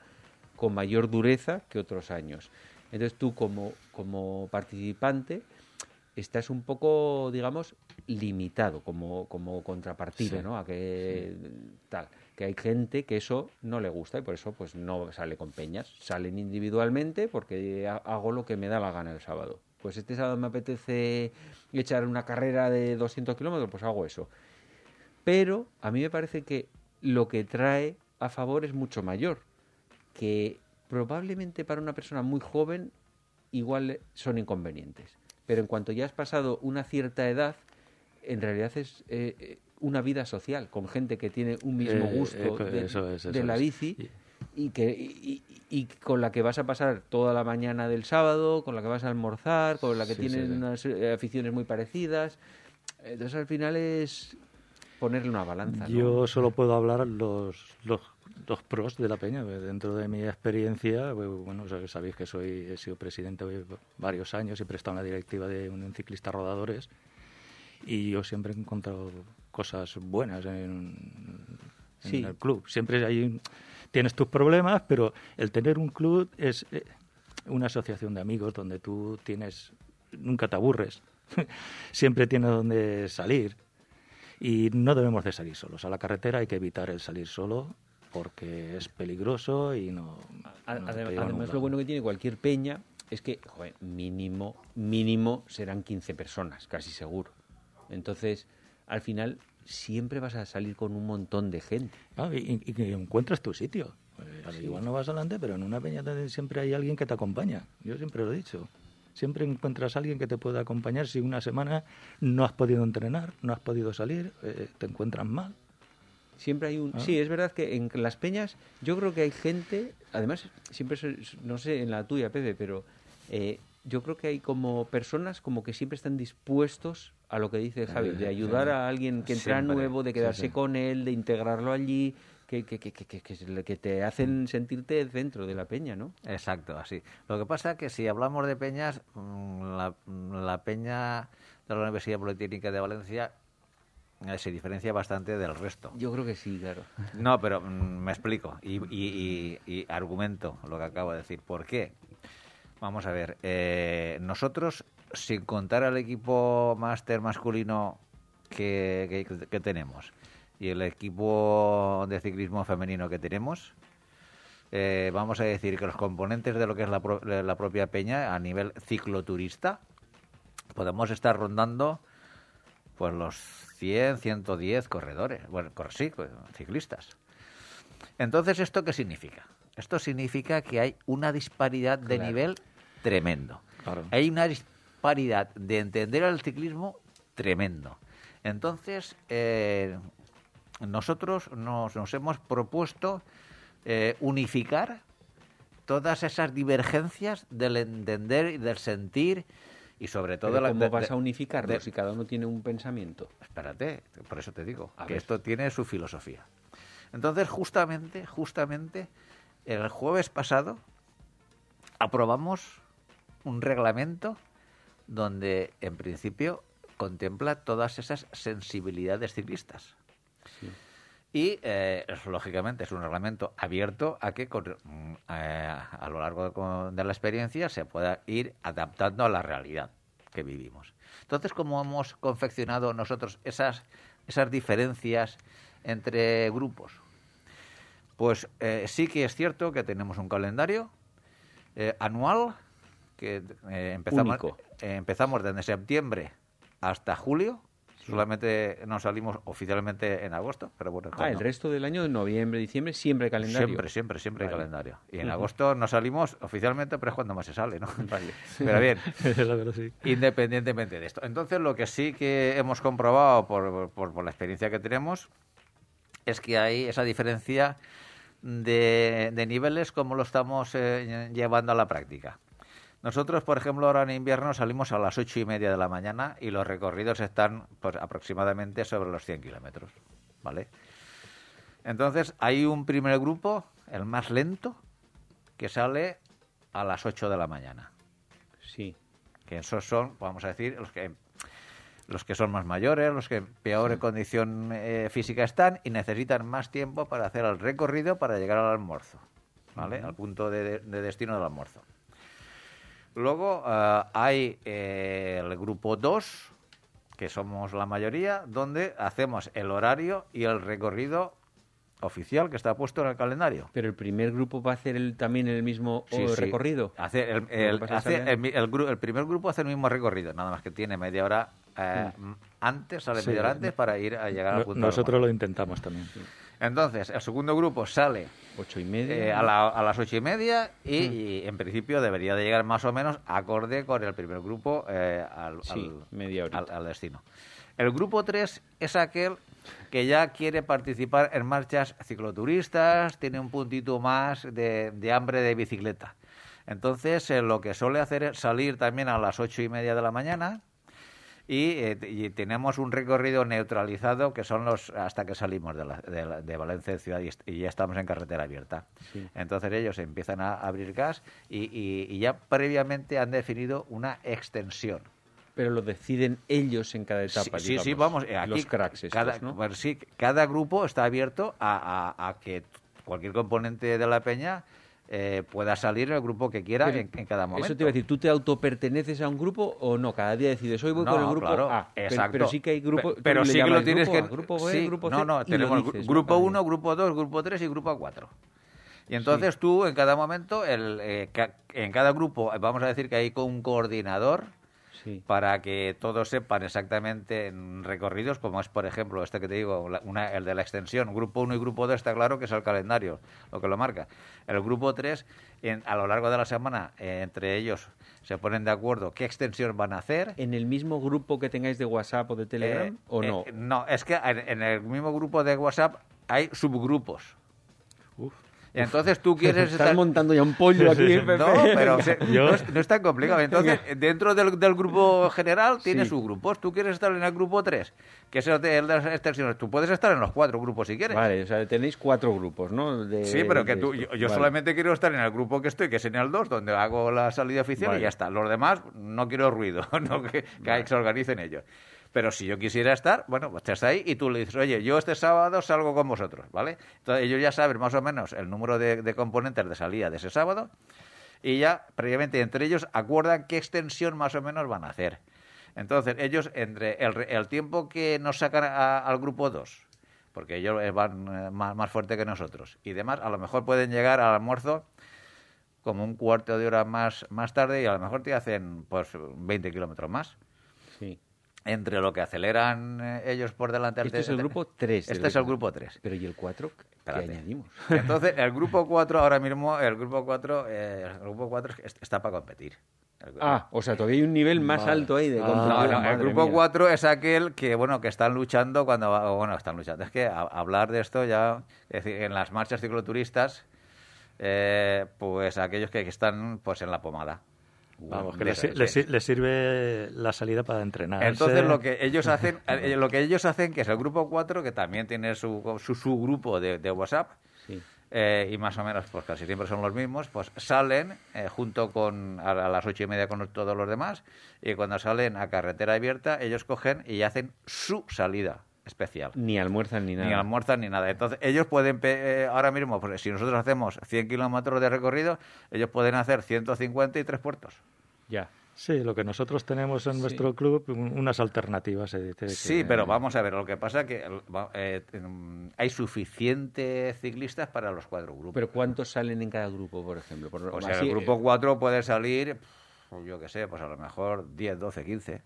con mayor dureza que otros años. Entonces tú como, como participante estás un poco, digamos, limitado como, como contrapartida, ¿no? A que tal, que hay gente que eso no le gusta y por eso pues no sale con peñas, salen individualmente porque hago lo que me da la gana el sábado. Pues este sábado me apetece echar una carrera de 200 kilómetros, pues hago eso. Pero a mí me parece que lo que trae a favor es mucho mayor, que probablemente para una persona muy joven igual son inconvenientes. Pero en cuanto ya has pasado una cierta edad, en realidad es eh, eh, una vida social, con gente que tiene un mismo eh, gusto de, la bici y, que, y, con la que vas a pasar toda la mañana del sábado, con la que vas a almorzar, con la que tienen unas aficiones muy parecidas. Entonces al final es ponerle una balanza. Yo solo puedo hablar los, los, los, pros de la peña. Dentro de mi experiencia, bueno, sabéis que soy he sido presidente varios años y he prestado una directiva de un ciclista rodadores y yo siempre he encontrado cosas buenas en, el club. Siempre hay, tienes tus problemas, pero el tener un club es eh, una asociación de amigos donde tú tienes, nunca te aburres, siempre tienes donde salir y no debemos de salir solos. A la carretera hay que evitar el salir solo porque es peligroso y no... además, lo bueno que tiene cualquier peña es que, joder, mínimo, mínimo serán 15 personas, casi seguro. Entonces, al final, siempre vas a salir con un montón de gente. Ah, y, que encuentras tu sitio. Eh, igual no vas adelante, pero en una peña siempre hay alguien que te acompaña. Yo siempre lo he dicho. Siempre encuentras a alguien que te pueda acompañar si una semana no has podido entrenar, no has podido salir, eh, te encuentras mal. Siempre hay un... Ah. Sí, es verdad que en las peñas yo creo que hay gente, además, siempre, no sé en la tuya, Pepe, pero eh, yo creo que hay como personas como que siempre están dispuestos a lo que dice Javi, de ayudar a alguien que entra nuevo, de quedarse con él, de integrarlo allí, que, que, que, que, te hacen sentirte dentro de la peña, ¿no? Exacto, así. Lo que pasa es que si hablamos de peñas, mm, la, la peña de la Universidad Politécnica de Valencia eh, se diferencia bastante del resto. Yo creo que sí, claro. No, pero mm, me explico y, y, y, argumento lo que acabo de decir. ¿Por qué? Vamos a ver, eh, nosotros, sin contar al equipo máster masculino que, que tenemos, y el equipo de ciclismo femenino que tenemos, eh, vamos a decir que los componentes de lo que es la, la, propia peña a nivel cicloturista, podemos estar rondando pues los 100, 110 corredores, bueno, sí, pues, ciclistas. Entonces, ¿esto qué significa? Esto significa que hay una disparidad de nivel tremendo. Hay una disparidad de entender el ciclismo tremendo. Entonces, eh, nosotros nos, nos hemos propuesto eh, unificar todas esas divergencias del entender y del sentir y sobre todo Pero ¿Cómo vas a unificarlo si cada uno tiene un pensamiento? Espérate, por eso te digo que esto tiene su filosofía. Entonces, justamente, justamente, el jueves pasado aprobamos un reglamento donde, en principio, contempla todas esas sensibilidades ciclistas. Y, eh, lógicamente, es un reglamento abierto a que mm, eh, a lo largo de, la experiencia se pueda ir adaptando a la realidad que vivimos. Entonces, ¿cómo hemos confeccionado nosotros esas, esas diferencias entre grupos? Pues eh, sí que es cierto que tenemos un calendario anual que empezamos, empezamos desde septiembre hasta julio Solamente nos salimos oficialmente en agosto, pero bueno. Ah, el resto del año, noviembre, diciembre, siempre calendario. Siempre, siempre, siempre hay calendario. Y en agosto no salimos oficialmente, pero es cuando más se sale, ¿no? Vale. Pero bien, independientemente de esto. Entonces, lo que sí que hemos comprobado por, por, la experiencia que tenemos es que hay esa diferencia de, de niveles como lo estamos eh, llevando a la práctica. Nosotros, por ejemplo, ahora en invierno salimos a las ocho y media de la mañana y los recorridos están pues, aproximadamente sobre los 100 kilómetros, ¿vale? Entonces, hay un primer grupo, el más lento, que sale a las 8 de la mañana. Sí. Que esos son, vamos a decir, los que los que son más mayores, los que en peor condición eh, física están y necesitan más tiempo para hacer el recorrido para llegar al almuerzo, ¿vale? Al punto de destino del almuerzo. Luego eh, hay eh, el grupo 2, que somos la mayoría, donde hacemos el horario y el recorrido oficial que está puesto en el calendario. Pero el primer grupo va a hacer el, también el mismo Sí, o sí. recorrido. Hace el, hace primer grupo hace el mismo recorrido, nada más que tiene media hora eh, antes, sale Sí. media hora antes para ir a llegar al punto. nosotros lo intentamos también. Entonces, el segundo grupo sale Ocho y media. eh, a, la- a las ocho y media y, y, en principio debería de llegar más o menos acorde con el primer grupo eh, al, Sí, al- media horita. al- al destino. El grupo 3 es aquel que ya quiere participar en marchas cicloturistas, tiene un puntito más de, de hambre de bicicleta. Entonces, eh, lo que suele hacer es salir también a las ocho y media de la mañana y, eh, y tenemos un recorrido neutralizado que son los hasta que salimos de, la- de la- de Valencia de ciudad y, ya estamos en carretera abierta. Sí. Entonces ellos empiezan a abrir gas y, y- ya previamente han definido una extensión. Pero lo deciden ellos en cada etapa. sí, sí, vamos. eh, Aquí Los cracks estos, cada, ¿no? pues sí, cada grupo está abierto a, a- a que cualquier componente de la peña eh, pueda salir el grupo que quiera en, en cada momento. Eso te iba a decir, ¿tú te autoperteneces a un grupo o no? Cada día decides, hoy voy No, con el grupo claro, A. Pero- exacto. Pero, sí que hay grupos. Pe- Pero sí que lo tienes grupo que. A, grupo B, sí, grupo C. no, no, tenemos dices, grupo Cada día. 1, grupo 2, grupo 3 y grupo 4. Y entonces tú, en cada momento, el, eh, ca- en cada grupo, vamos a decir que hay un coordinador Sí. para que todos sepan exactamente en recorridos, como es, por ejemplo, este que te digo, una- el de la extensión. Grupo 1 y grupo 2 está claro que es el calendario, lo que lo marca. El grupo 3, en- a lo largo de la semana, eh, entre ellos se ponen de acuerdo qué extensión van a hacer. ¿En el mismo grupo que tengáis de WhatsApp o de Telegram Eh, o no? eh, no, es que en, en el mismo grupo de WhatsApp hay subgrupos. Uf. Y entonces tú quieres Estás estar... montando ya un pollo aquí, Pepe. No, pero no, es, no es tan complicado. Entonces, dentro del, del grupo general tiene Sí. subgrupos. Tú quieres estar en el grupo 3, que es el de, las extensiones. Tú puedes estar en los cuatro grupos si quieres. Vale, o sea, tenéis cuatro grupos, ¿no? De- Sí, pero que tú, yo, yo Vale. solamente quiero estar en el grupo que estoy, que es en el 2, donde hago la salida oficial Vale. y ya está. Los demás no quiero ruido, no que, que se organicen ellos. Pero si yo quisiera estar, bueno, pues estás ahí y tú le dices, oye, yo este sábado salgo con vosotros, ¿vale? Entonces ellos ya saben más o menos el número de, componentes de salida de ese sábado y ya previamente entre ellos acuerdan qué extensión más o menos van a hacer. Entonces ellos, entre el, el tiempo que nos sacan a- al grupo 2, porque ellos van eh, más, más fuerte que nosotros, y demás, a lo mejor pueden llegar al almuerzo como un cuarto de hora más, más tarde y a lo mejor te hacen pues 20 kilómetros más. Sí. Entre lo que aceleran eh, ellos por delante... Este es el grupo 3. Este es el grupo 3. Pero ¿y el 4? ¿Qué Espérate. añadimos? Entonces, el grupo 4 ahora mismo, el grupo 4, eh, el grupo 4 es- está para competir. Ah, o sea, todavía hay un nivel más Vale. alto ahí de Ah, No, competición. no, el grupo mía. 4 es aquel que, bueno, que están luchando cuando... va- Bueno, están luchando. Es que a- hablar de esto ya... Es decir, en las marchas cicloturistas, eh, pues aquellos que, que están pues en la pomada. Vamos, que les, sirve la salida para entrenar. Entonces lo que ellos hacen, eh, lo que ellos hacen, que es el grupo 4, que también tiene su, su, su grupo de, de WhatsApp, Sí. eh, y más o menos, pues casi siempre son los mismos, pues salen eh, junto con a, a las ocho y media con todos los demás, y cuando salen a carretera abierta, ellos cogen y hacen su salida especial. Ni almuerzan ni nada. Ni almuerzan ni nada. Entonces, ellos pueden, eh, ahora mismo, pues, si nosotros hacemos 100 kilómetros de recorrido, ellos pueden hacer 150 y tres puertos. Ya. Sí, lo que nosotros tenemos en nuestro club, un- unas alternativas. se dice que- Sí, pero vamos a ver, lo que pasa que el- va- eh, hay suficientes ciclistas para los cuatro grupos. Pero ¿cuántos salen en cada grupo, por ejemplo? Por- o sea, así, el grupo eh, 4 puede salir, yo qué sé, pues a lo mejor 10, 12, 15.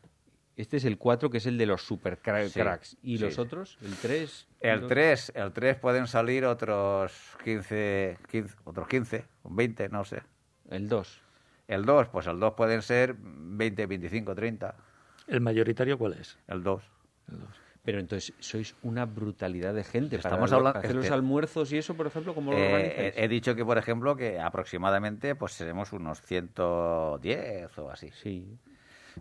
Este es el 4, que es el de los super cra- Sí, cracks. ¿Y sí. los otros? ¿El 3? El 3, el 3 pueden salir otros 15, 15, otros 15, 20, no sé. El 2. El 2, pues el 2 pueden ser 20, 25, 30. ¿El mayoritario cuál es? El 2. Pero entonces sois una brutalidad de gente. para Estamos lo- hablando- hacer los este- almuerzos y eso, por ejemplo, ¿cómo lo Eh, he dicho que, por ejemplo, que aproximadamente pues seremos unos 110 o así. Sí.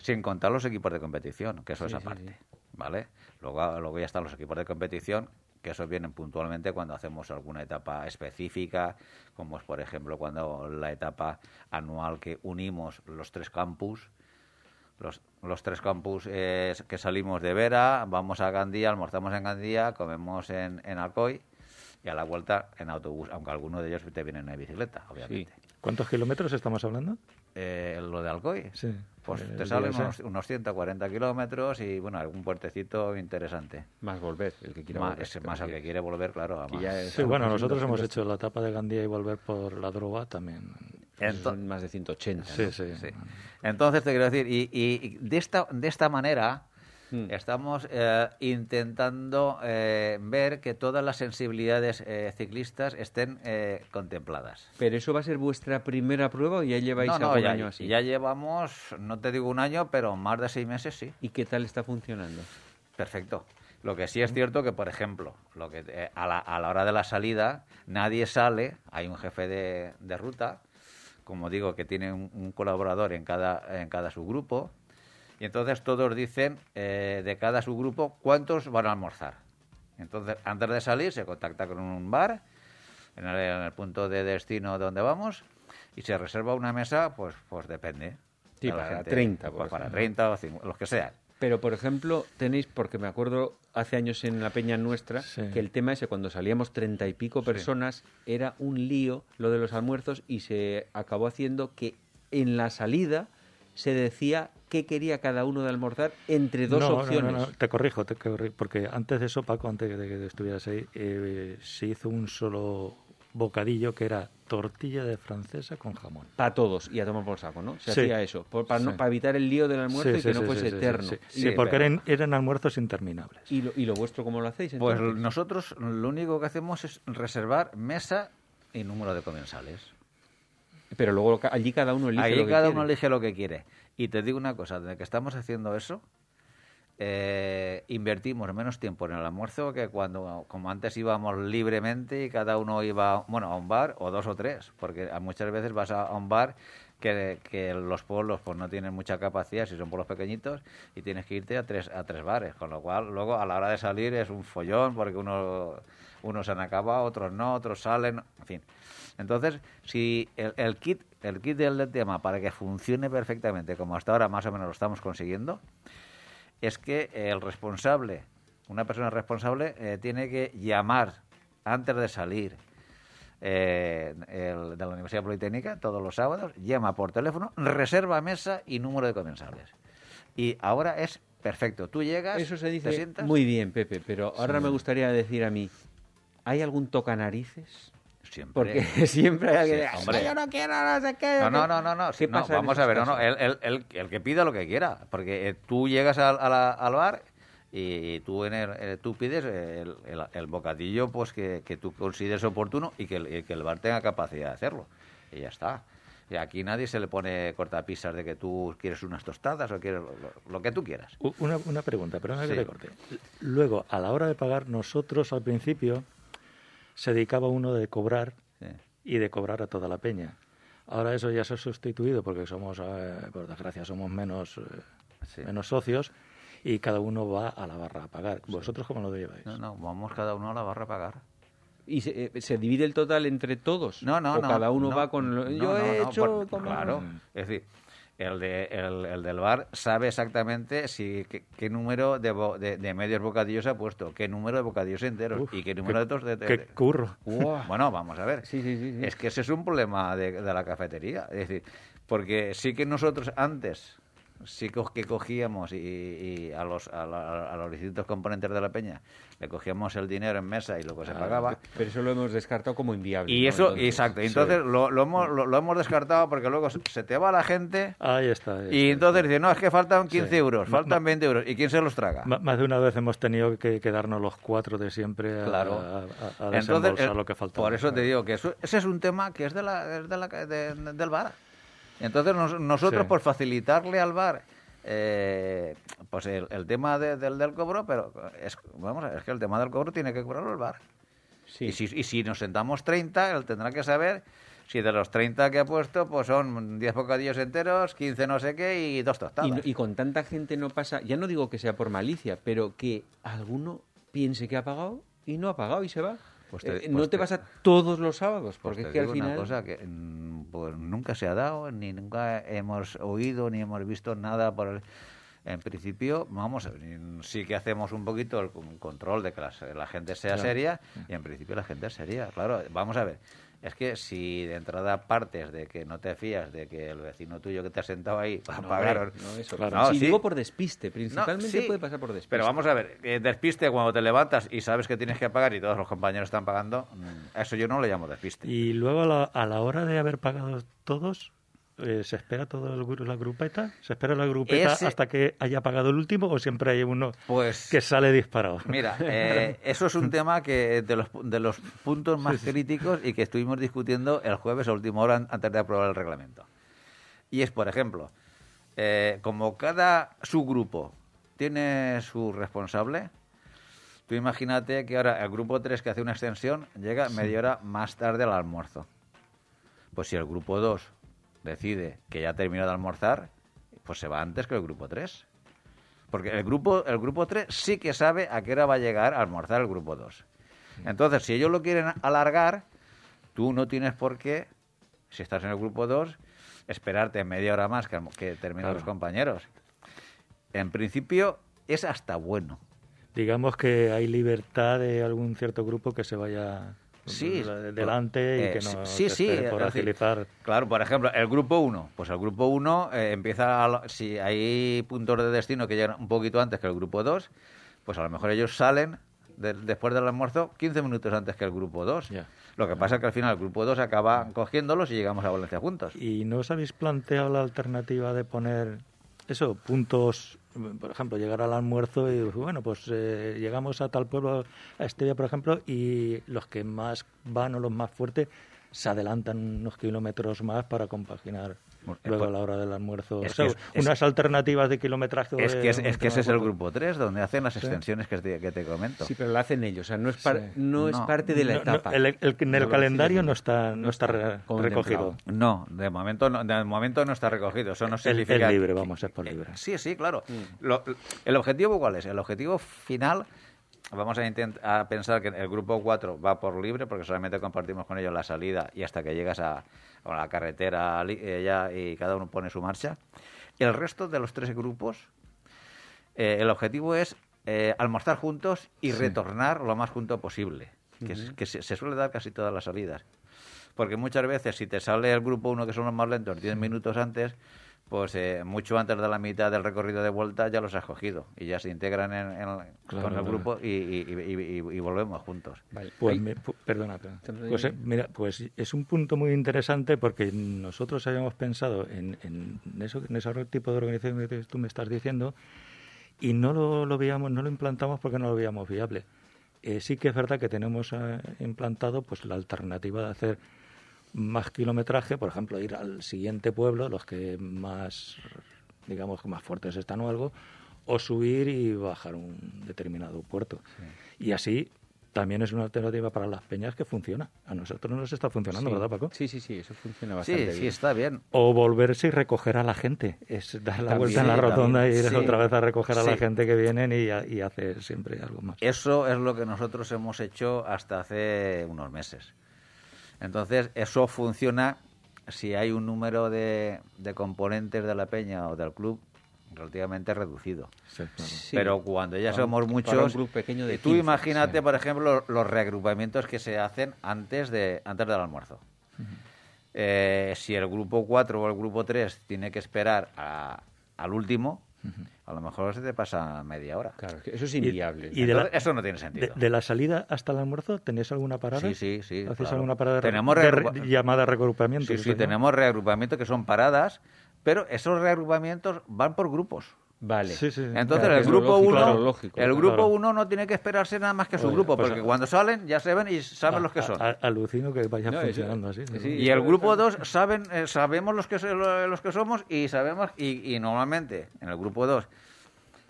Sin contar los equipos de competición, que eso Sí, es aparte. sí. ¿Vale? Luego, luego ya están los equipos de competición, que esos vienen puntualmente cuando hacemos alguna etapa específica, como es, por ejemplo, cuando la etapa anual que unimos los tres campus. Los, los tres campus eh, que salimos de Vera, vamos a Gandía, almorzamos en Gandía, comemos en, en Alcoy y a la vuelta en autobús, aunque algunos de ellos te vienen en bicicleta, obviamente. ¿Cuántos kilómetros estamos hablando? Eh, lo de Alcoy, Sí. Pues El te salen unos, unos 140 kilómetros y bueno, algún puertecito interesante. Más volver, el que quiera Más, volver. ese más al que quiere volver, claro. Es- Sí, bueno, nosotros hemos 200, hecho la etapa de Gandía y volver por la droga también. Ento- son más de 180. Sí, ¿no? sí. Sí. Entonces te quiero decir, y, y- y de esta de esta manera Mm. estamos eh, intentando eh, ver que todas las sensibilidades eh, ciclistas estén eh, contempladas. Pero eso va a ser vuestra primera prueba o ya lleváis No, no, algún ya, año así. ya llevamos, no te digo un año, pero más de seis meses sí. ¿Y qué tal está funcionando? Perfecto. Lo que sí es cierto que, por ejemplo, lo que eh, a, la, a la hora de la salida nadie sale, hay un jefe de, de ruta, como digo, que tiene un, un colaborador en cada, en cada subgrupo, y entonces todos dicen eh, de cada subgrupo cuántos van a almorzar. Entonces, antes de salir, se contacta con un bar en el, en el punto de destino donde vamos y se reserva una mesa, pues, pues depende. Sí, de la para gente. 30, por Pues para ejemplo. 30 o 50, los que sean. Pero, por ejemplo, tenéis, porque me acuerdo hace años en la peña nuestra, Sí. que el tema ese, cuando salíamos treinta y pico personas, era un lío lo de los almuerzos y se acabó haciendo que en la salida se decía qué quería cada uno de almorzar entre dos No, no, no, opciones. no, te corrijo, te corrijo, porque antes de eso, Paco, antes de que estuvieras ahí, eh, se hizo un solo bocadillo que era tortilla de francesa con jamón. Para todos, y a tomar por saco, ¿no? Se Sí. hacía eso, por- para, no- Sí. para evitar el lío del almuerzo Sí, y sí, que no fuese eterno. Sí, porque eran, eran almuerzos interminables. ¿Y lo, ¿Y lo vuestro cómo lo hacéis? Pues nosotros lo único que hacemos es reservar mesa y número de comensales. Pero luego allí cada uno elige Ahí lo que cada quiere. uno elige lo que quiere. Y te digo una cosa, desde que estamos haciendo eso, eh, invertimos menos tiempo en el almuerzo que cuando, como antes íbamos libremente y cada uno iba, bueno, a un bar o dos o tres, porque muchas veces vas a, a un bar que, que los pueblos pues no tienen mucha capacidad si son pueblos pequeñitos y tienes que irte a tres a tres bares, con lo cual luego a la hora de salir es un follón porque uno unos han acabado, otros no, otros salen, en fin. Entonces, si el, el kit el kit del, tema para que funcione perfectamente, como hasta ahora más o menos lo estamos consiguiendo, es que el responsable, una persona responsable, eh, tiene que llamar antes de salir eh, el- de la Universidad Politécnica todos los sábados, llama por teléfono, reserva mesa y número de comensales. Y ahora es perfecto. Tú llegas, Eso se te dice sientas, muy bien, Pepe, pero ahora me gustaría decir a mí, ¿hay algún tocanarices? Siempre. Porque siempre hay alguien Sí, que dice, hombre. "Ay, yo no quiero, no sé qué. No, no, no, no, no, ¿Qué no, pasa en vamos a ver, no, no, el, el- el- el que pida lo que quiera, porque eh, tú llegas al, a la- al bar y tú en el, eh, tú pides el, el- el bocadillo pues que, que tú consideres oportuno y que, el, y que el bar tenga capacidad de hacerlo. Y ya está. Y aquí nadie se le pone cortapisas de que tú quieres unas tostadas o quieres lo, lo- lo que tú quieras. Una, una pregunta, perdona que Sí. te corte. Luego, a la hora de pagar, nosotros al principio se dedicaba uno de cobrar Sí. y de cobrar a toda la peña. Ahora eso ya se ha sustituido porque somos, eh, por desgracia, somos menos, eh, Sí. menos socios y cada uno va a la barra a pagar. ¿Vosotros cómo lo lleváis? No, no, vamos cada uno a la barra a pagar. ¿Y se, eh, se divide el total entre todos? No, no, ¿O no. cada uno no, va con... lo- no, yo no, he no, hecho... por- como- Claro. Es decir, el, de, el, el del bar sabe exactamente si qué, qué número de, bo- de, de medios bocadillos ha puesto, qué número de bocadillos enteros Uf, y qué número de otros de... de- ¡Qué curro! Bueno, vamos a ver. Sí, sí, sí, sí. Es que ese es un problema de, de la cafetería. Es decir, porque sí que nosotros antes sí co- que cogíamos y, y a, los, a, la- a los distintos componentes de la peña le cogíamos el dinero en mesa y luego se pagaba. Pero eso lo hemos descartado como inviable. Y ¿no? eso, Entonces, exacto. Entonces lo, lo hemos, lo, lo hemos descartado porque luego se- te va la gente Ahí está. ahí y entonces dice, no, es que faltan 15 Sí. euros, faltan ma- 20 euros. ¿Y quién se los traga? Ma- Más de una vez hemos tenido que quedarnos los cuatro de siempre a, Claro. a, a- a Entonces, desembolsar eh, lo que faltaba. por eso te digo que eso- ese es un tema que es, de la, es de la- de- del bar. Entonces nos- nosotros Sí. por facilitarle al bar eh, pues el, el tema de- del, del cobro, pero es, vamos, es que el tema del cobro tiene que cobrarlo el bar. Sí. Y, si, y si nos sentamos 30, él tendrá que saber si de los 30 que ha puesto, pues son 10 bocadillos enteros, 15 no sé qué y dos tostadas. Y, y con tanta gente no pasa, ya no digo que sea por malicia, pero que alguno piense que ha pagado y no ha pagado y se va. Pues te- Eh, pues no te te- pasa todos los sábados, Pues porque te es que al final... una cosa que mm, pues nunca se ha dado, ni nunca hemos oído, ni hemos visto nada por el... en principio, vamos, sí que hacemos un poquito el control de que la, gente sea seria y en principio la gente es seria. Claro, vamos a ver. Es que si de entrada partes de que no te fías de que el vecino tuyo que te ha sentado ahí va a pagar... No, eso, claro. digo por despiste, principalmente puede pasar por despiste. Pero vamos a ver, eh, despiste cuando te levantas y sabes que tienes que pagar y todos los compañeros están pagando, mm, eso yo no lo llamo despiste. Y luego a la hora de haber pagado todos, eh, ¿Se espera toda la grupeta? ¿Se espera la grupeta hasta que haya pagado el último o siempre hay uno pues, que sale disparado? Mira, eh, eso es un tema que de los, de los puntos más críticos y que estuvimos discutiendo el jueves a última hora antes de aprobar el reglamento. Y es, por ejemplo, eh, como cada subgrupo tiene su responsable, tú imagínate que ahora el grupo 3 que hace una extensión llega media hora más tarde al almuerzo. Pues si el grupo 2 decide que ya ha terminado de almorzar, pues se va antes que el grupo 3. Porque el grupo, el grupo 3 sí que sabe a qué hora va a llegar a almorzar el grupo 2. Entonces, si ellos lo quieren alargar, tú no tienes por qué, si estás en el grupo 2, esperarte media hora más que, que terminen los compañeros. En principio, es hasta bueno. Digamos que hay libertad de algún cierto grupo que se vaya sí, delante y que eh, no sí, sí, por agilizar. Claro, por ejemplo, el grupo 1. Pues el grupo 1 eh, empieza, si hay puntos de destino que llegan un poquito antes que el grupo 2, pues a lo mejor ellos salen después del almuerzo 15 minutos antes que el grupo 2. Lo que pasa es que al final el grupo 2 acaba cogiéndolos y llegamos a Valencia juntos. ¿Y no os habéis planteado la alternativa de poner eso, puntos por ejemplo, llegar al almuerzo y bueno, pues eh, llegamos a tal pueblo, a Estevia, por ejemplo, y los que más van o los más fuertes se adelantan unos kilómetros más para compaginar luego a la hora del almuerzo. unas alternativas de kilometraje. Es que, es, que ese es el grupo 3, donde hacen las extensiones que, te, que te comento. Sí, pero lo hacen ellos, o sea, no es, no, es parte de la etapa. el, en el calendario no está, no está recogido. No, de momento no, de momento no está recogido. Eso no significa... Es libre, vamos, es por libre. Sí, sí, claro. Mm. ¿El objetivo cuál es? El objetivo final vamos a, intentar pensar que el grupo 4 va por libre porque solamente compartimos con ellos la salida y hasta que llegas a, la carretera ya y cada uno pone su marcha. El resto de los tres grupos, eh, el objetivo es eh, almorzar juntos y retornar lo más junto posible, que, se, suele dar casi todas las salidas. Porque muchas veces si te sale el grupo 1 que son los más lentos 10 minutos antes, pues eh, mucho antes de la mitad del recorrido de vuelta ya los has cogido y ya se integran en, con el grupo y, volvemos juntos. Pues, perdona, pues, eh, mira, pues es un punto muy interesante porque nosotros habíamos pensado en, eso, en ese tipo de organización que tú me estás diciendo y no lo, lo veíamos, no lo implantamos porque no lo veíamos viable. Eh, sí que es verdad que tenemos implantado pues la alternativa de hacer más kilometraje, por ejemplo, ir al siguiente pueblo, los que más, digamos, más fuertes están o algo, o subir y bajar un determinado puerto. Y así también es una alternativa para las peñas que funciona. A nosotros no nos está funcionando, ¿verdad, Paco? Sí, sí, sí, eso funciona bastante bien. Sí, está bien. O volverse y recoger a la gente. Es dar la vuelta en la rotonda y ir otra vez a recoger a la gente que vienen y, y hacer siempre algo más. Eso es lo que nosotros hemos hecho hasta hace unos meses. Entonces, eso funciona si hay un número de, componentes de la peña o del club relativamente reducido. Pero cuando ya somos muchos, pequeño de tú imagínate, por ejemplo, los reagrupamientos que se hacen antes de antes del almuerzo. Eh, si el grupo 4 o el grupo 3 tiene que esperar al último, a lo mejor se te pasa media hora. Claro, eso es inviable. Y, eso no tiene sentido. De, la salida hasta el almuerzo tenéis alguna parada? Sí, sí, sí. ¿Hacéis alguna parada tenemos de llamada reagrupamiento? Sí, sí, tenemos reagrupamientos que son paradas, pero esos reagrupamientos van por grupos. Vale. Entonces el grupo 1 el grupo uno no tiene que esperarse nada más que su grupo, pues porque cuando salen ya se ven y saben los que son. alucino que vaya funcionando así. y el grupo 2 saben eh, sabemos los que los que somos y sabemos y, normalmente en el grupo 2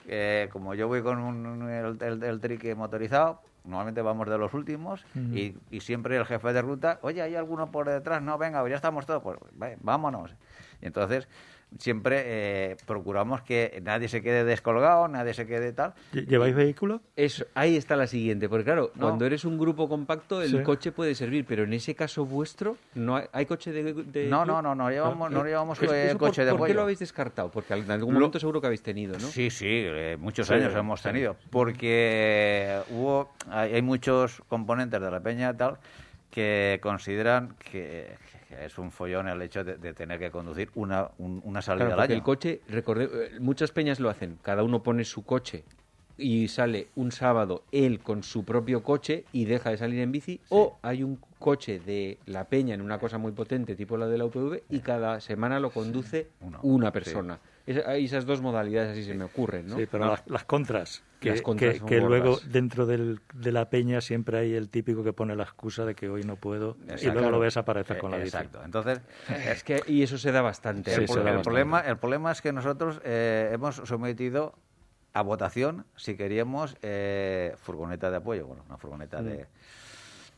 eh, como yo voy con el, trique motorizado, normalmente vamos de los últimos y, y, siempre el jefe de ruta, oye, ¿hay alguno por detrás? No, venga, ya estamos todos, pues vámonos Y entonces siempre eh, procuramos que nadie se quede descolgado, nadie se quede tal. ¿Lle- ¿Lleváis vehículo? Eso, ahí está la siguiente, porque claro, No. cuando eres un grupo compacto el Sí. coche puede servir, pero en ese caso vuestro no hay, ¿hay coche de, de No, no, no, no llevamos, no Eh, llevamos ¿eso eh, por- coche de ¿Por qué lo habéis descartado? Porque en algún Lo- momento seguro que habéis tenido, ¿no? Sí, sí, eh, muchos Sí, años hemos tenido, porque hubo, hay, hay muchos componentes de la peña tal que consideran que, que es un follón el hecho de, de tener que conducir una, un- una salida Claro, al año. el coche, recordé, eh, muchas peñas lo hacen, cada uno pone su coche y sale un sábado él con su propio coche y deja de salir en bici, o hay un coche de la peña en una cosa muy potente, tipo la de la UPV, y cada semana lo conduce una sí. persona. Es- hay esas dos modalidades así se me ocurren, ¿no? Sí, pero las, las contras. Que, Las contras que- luego dentro del- de la peña siempre hay el típico que pone la excusa de que hoy no puedo y luego lo ves aparecer con la Eh, bici. Exacto. Entonces, Es que, y eso se da bastante. Sí, el, se pro- da el bastante. problema, el problema es que nosotros eh, hemos sometido a votación si queríamos eh, furgoneta de apoyo, bueno, una furgoneta de...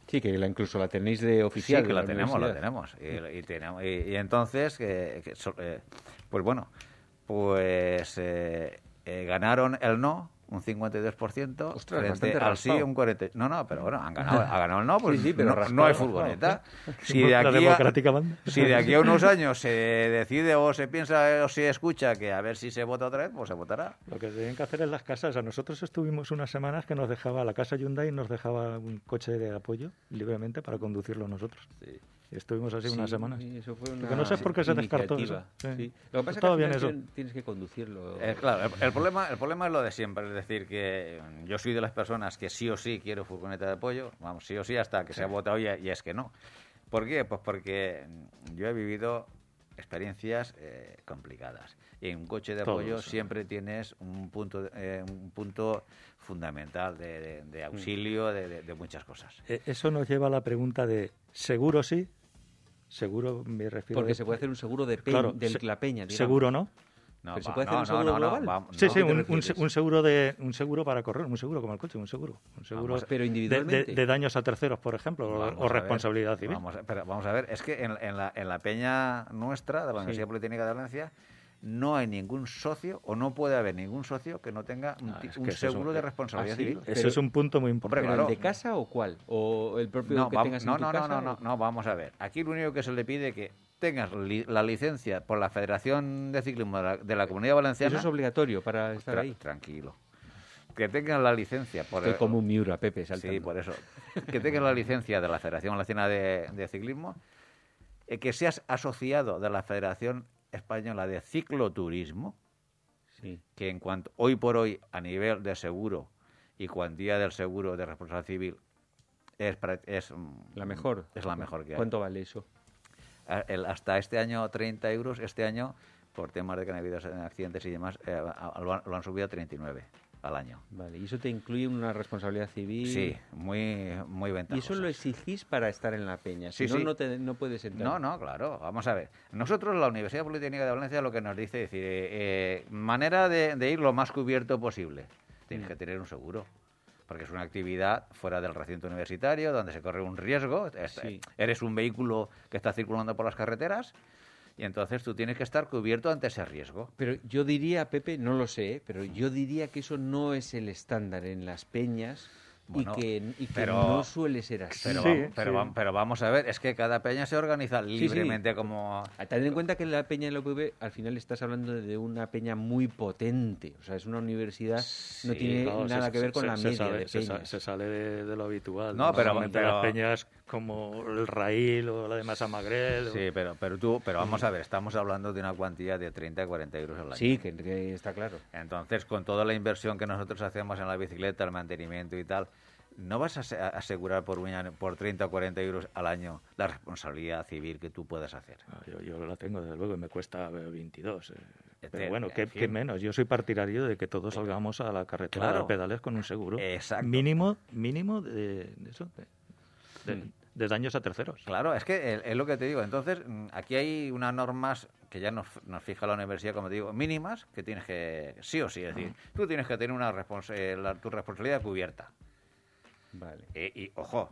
Sí, que la, incluso la tenéis de oficial. Sí, que la tenemos, la tenemos. Y, y tenemos- y- y entonces, que eh, pues bueno, pues eh, eh, ganaron el no, un 52%, Ostras, frente al sí, un 40%. No, no, pero bueno, han ganado, ha ganado el no, pues Sí, sí, pero no, raspado, no hay furgoneta. Si de, aquí a, democrática manda. si de aquí a unos años se decide o se piensa o se escucha que a ver si se vota otra vez, pues se votará. Lo que tienen que hacer es las casas. A nosotros estuvimos unas semanas que nos dejaba, la casa Hyundai nos dejaba un coche de apoyo libremente para conducirlo nosotros. Y estuvimos así unas semanas. eso fue una que no sé por qué se descartó eso. Sí. Sí. Lo que pasa es que bien eso. tienes que conducirlo. Eh, claro, el, el problema, el problema es lo de siempre, es decir, que mm, yo soy de las personas que sí o sí quiero furgoneta de apoyo, vamos, sí o sí hasta que se ha votado y, y es que no. ¿Por qué? Pues porque mm, yo he vivido experiencias eh, complicadas. Y en un coche de apoyo siempre tienes un punto, de- eh, un punto fundamental de, de- de auxilio de, de- de muchas cosas. Eh, Eso nos lleva a la pregunta de seguro sí, seguro me refiero Porque de- se puede hacer un seguro de, pe- Claro, de se- la peña. digamos. seguro no. No, Pero se va- puede hacer no, un no, seguro no, no, global. va- Sí, no. sí, ¿qué te un, un se- seguro de un seguro para correr, un seguro como el coche, un seguro, un seguro Vamos, pero de- individualmente. de, de daños a terceros, por ejemplo, o- Vamos o, a ver, responsabilidad civil. Vamos a, pero vamos a ver, es que en, en la, en la peña nuestra, de la Universidad Politécnica de Valencia, no hay ningún socio, o no puede haber ningún socio que no tenga un, Ah, seguro un- de responsabilidad ¿Ah, civil. Eso pero- es un punto muy importante. ¿Pero claro. el de casa o cuál? ¿O el propio No, que vam- tengas en no, tu no, no, casa? no, no, no, vamos a ver. Aquí lo único que se le pide es que tengas li- la licencia por la Federación de Ciclismo de la, de la Comunidad Valenciana. Eso es obligatorio para estar Tra- ahí. Tranquilo. Que tengas la licencia por Estoy como un Miura, Pepe, saltando. Sí, por eso. Que tengas la licencia de la Federación Valenciana de, de Ciclismo, eh, que seas asociado de la Federación Española de Cicloturismo, Sí. que en cuanto hoy por hoy a nivel de seguro y cuantía del seguro de responsabilidad civil es, es mm, La mejor. es la mejor que hay. ¿Cuánto vale eso? A- el- hasta este año 30 euros, este año por temas de que han habido accidentes y demás eh, lo, han, lo han subido a 39 al año. Vale, y eso te incluye una responsabilidad civil. Sí, muy muy Y ventajoso. eso lo exigís para estar en la peña. Si Sí, no, sí. no, te- no puedes entrar. No, no, claro. Vamos a ver. Nosotros, la Universidad Politécnica de Valencia, lo que nos dice es decir, eh, eh, manera de, de ir lo más cubierto posible. Tienes que tener un seguro. Porque es una actividad fuera del recinto universitario, donde se corre un riesgo. Sí. Eres un vehículo que está circulando por las carreteras y entonces tú tienes que estar cubierto ante ese riesgo. Pero yo diría, Pepe, no lo sé, ¿eh? pero yo diría que eso no es el estándar en las peñas Bueno, y que, y que pero- no suele ser así. Pero, Sí, vamos, pero, sí. vam- pero vamos a ver, es que cada peña se organiza sí. libremente como... A tener en cuenta que la peña de la UPV al final estás hablando de una peña muy potente. O sea, es una universidad, no Sí, tiene Claro, nada se- que ver se- con se- la se media sale, de peñas. se sale de, de lo habitual. No, pero- las peñas como el Raíl o la de Masa Magrel. Sí, pero, pero tú, pero vamos a ver, estamos hablando de una cuantía de 30 a 40 euros al año. Sí, que, que está claro. Entonces, con toda la inversión que nosotros hacemos en la bicicleta, el mantenimiento y tal, ¿no vas a ase- a asegurar por, un año- por 30 o 40 euros al año la responsabilidad civil que tú puedes hacer? Ah, Yo, yo la tengo, desde luego, y me cuesta eh, 22. eh. Este, Pero bueno, en ¿qué, qué menos? Yo soy partidario de que todos salgamos a la carretera Claro. a pedales con un seguro. Exacto. Mínimo, mínimo de, de eso, de. De- de daños a terceros. Claro, es que es, lo que te digo. Entonces, mm, aquí hay unas normas que ya nos, nos fija la universidad, como te digo, mínimas, que tienes que, sí o sí, es decir, tú tienes que tener una eh, la- tu responsabilidad cubierta. Vale. Eh, y, ojo,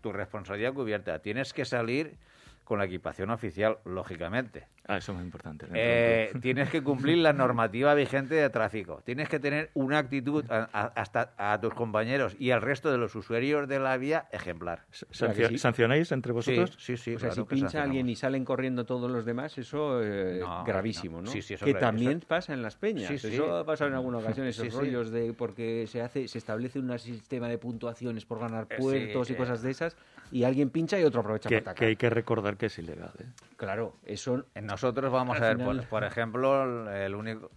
tu responsabilidad cubierta. Tienes que salir con la equipación oficial, lógicamente. Ah, eso es muy importante. Eh, tienes que cumplir la normativa vigente de tráfico. Tienes que tener una actitud a- a- hasta a tus compañeros y al resto de los usuarios de la vía ejemplar. Sancio- sí. ¿Sancionáis entre Sí, vosotros? sí, sí. o sea, claro si que pincha alguien y salen corriendo todos los demás, eso eh, No, gravísimo, no. ¿no? Sí, sí, eso que grave. también pasa en las peñas. Sí, sí. Eso ha pasado en alguna ocasión, esos Sí, sí. rollos de porque se hace, se establece un sistema de puntuaciones por ganar Eh, sí, puertos y cosas de esas, y alguien pincha y otro aprovecha Que, para atacar. que hay que recordar que es ilegal. ¿eh? Claro, eso Nosotros vamos a ver, final- por, por ejemplo, el, el único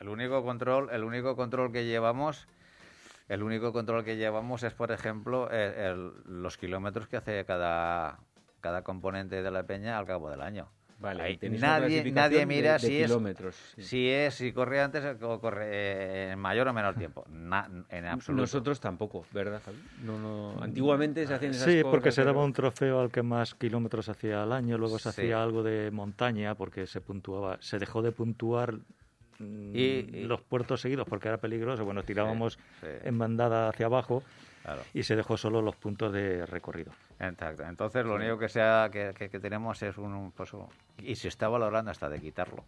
el único control, el único control que llevamos, el único control que llevamos es, por ejemplo, el- el- los kilómetros que hace cada cada componente de la peña al cabo del año. Vale, Ahí tenéis nadie nadie mira de- de si es sí. si es si corre antes o corre eh, en mayor o menor tiempo. Na- en absoluto. Nosotros tampoco, ¿verdad, Javi? No, no. Antiguamente se hacían esas Sí, cosas. porque se daba pero- un trofeo al que más kilómetros hacía al año, luego se Sí. hacía algo de montaña porque se puntuaba, se dejó de puntuar mm, Y- y- los puertos seguidos porque era peligroso, bueno, tirábamos sí. en bandada hacia abajo Claro. y se dejó solo los puntos de recorrido. Exacto. Entonces lo único que sea que, que- que tenemos es un, pues, y se está valorando hasta de quitarlo.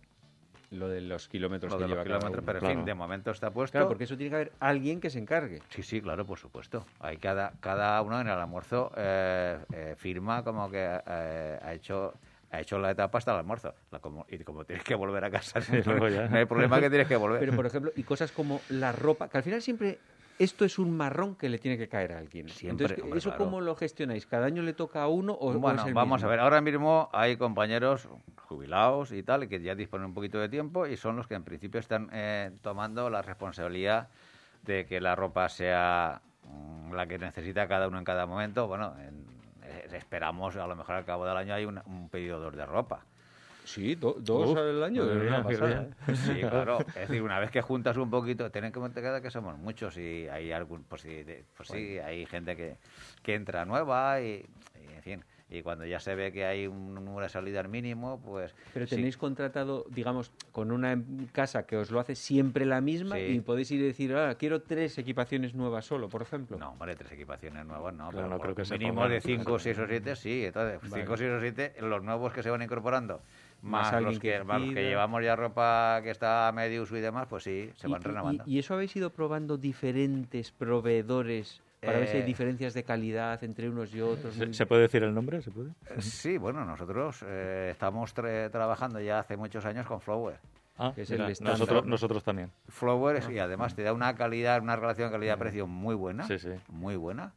Lo de los kilómetros Lo que de los lleva cada kilómetros, pero en fin, de momento está puesto. Claro, porque eso tiene que haber alguien que se encargue. Sí, sí, claro, por supuesto. Hay cada, cada uno en el almuerzo eh, eh, firma como que eh, ha hecho ha hecho la etapa hasta el almuerzo. La como- y como tienes que volver a casa, luego ya. no hay problema que tienes que volver. Pero, por ejemplo, y cosas como la ropa, que al final siempre esto es un marrón que le tiene que caer a alguien. Siempre, Entonces, hombre, ¿eso claro. cómo lo gestionáis? ¿Cada año le toca a uno o, o Bueno, es el vamos mismo? a ver. Ahora mismo hay compañeros jubilados y tal, que ya disponen un poquito de tiempo y son los que en principio están eh, tomando la responsabilidad de que la ropa sea mm, la que necesita cada uno en cada momento. Bueno, en- esperamos, a lo mejor al cabo del año hay un, un pedido dos de ropa. Sí, do- dos Uf, al año. una pasada, bien. ¿eh? Sí, claro. Es decir, una vez que juntas un poquito, ten en cuenta que somos muchos y hay algún, pues sí, de- pues sí, hay gente que, que entra nueva y, y, en fin, y cuando ya se ve que hay un número de salidas mínimo, pues Pero sí. tenéis contratado, digamos, con una casa que os lo hace siempre la misma Sí. y podéis ir y decir, ah, quiero tres equipaciones nuevas solo, por ejemplo. No, hombre, tres equipaciones nuevas no, Claro, pero no creo que mínimo formal. de cinco, seis o siete, sí. Entonces, Vale. cinco, seis o siete, los nuevos que se van incorporando, Más los que, que más los que pida. llevamos ya ropa que está a medio uso y demás, pues sí, se van y- renovando. Y, eso habéis ido probando diferentes proveedores para ver si hay Eh, diferencias de calidad entre unos y otros. ¿Se, se puede decir el nombre? ¿Se puede? Sí, bueno, nosotros eh, estamos tra- trabajando ya hace muchos años con Flower. Ah, Que es el mira, estándar. nosotros, nosotros también. Flower y además te da una calidad, una relación calidad-precio muy buena, Sí, sí. muy buena.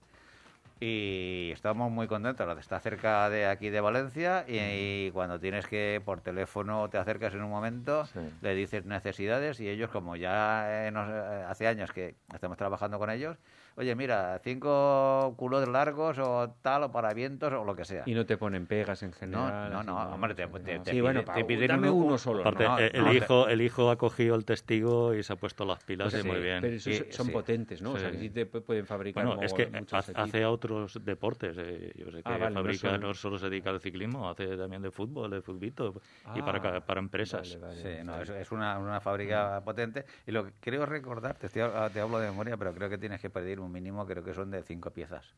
Y estamos muy contentos. Está cerca de aquí de Valencia y, y cuando tienes que por teléfono te acercas en un momento, Sí. le dices necesidades y ellos como ya eh, nos- eh, hace años que estamos trabajando con ellos, oye mira, cinco culos largos o tal o para vientos o lo que sea. Y no te ponen pegas en No, general. no, así, no, hombre, te, te- no. te Sí, bueno, pide- te piden dame un- uno solo. Aparte, no, el, no, te- hijo, el hijo ha cogido el testigo y se ha puesto las pilas Pues y muy sí, bien. Pero esos Sí, son sí. potentes, ¿no? O sea, Sí. que sí te pu- pueden fabricar Bueno, es que hace a otros deportes. eh, Yo sé que Ah, vale, no fabrica, solo- no solo se dedica al ciclismo, hace también de fútbol, de futbito y para, Ah, para empresas. vale, vale, Sí, no, es, es una, una fábrica potente. Y lo que creo recordar, te, estoy- ah, te hablo de memoria, pero creo que tienes que pedir un mínimo, creo que son de cinco piezas,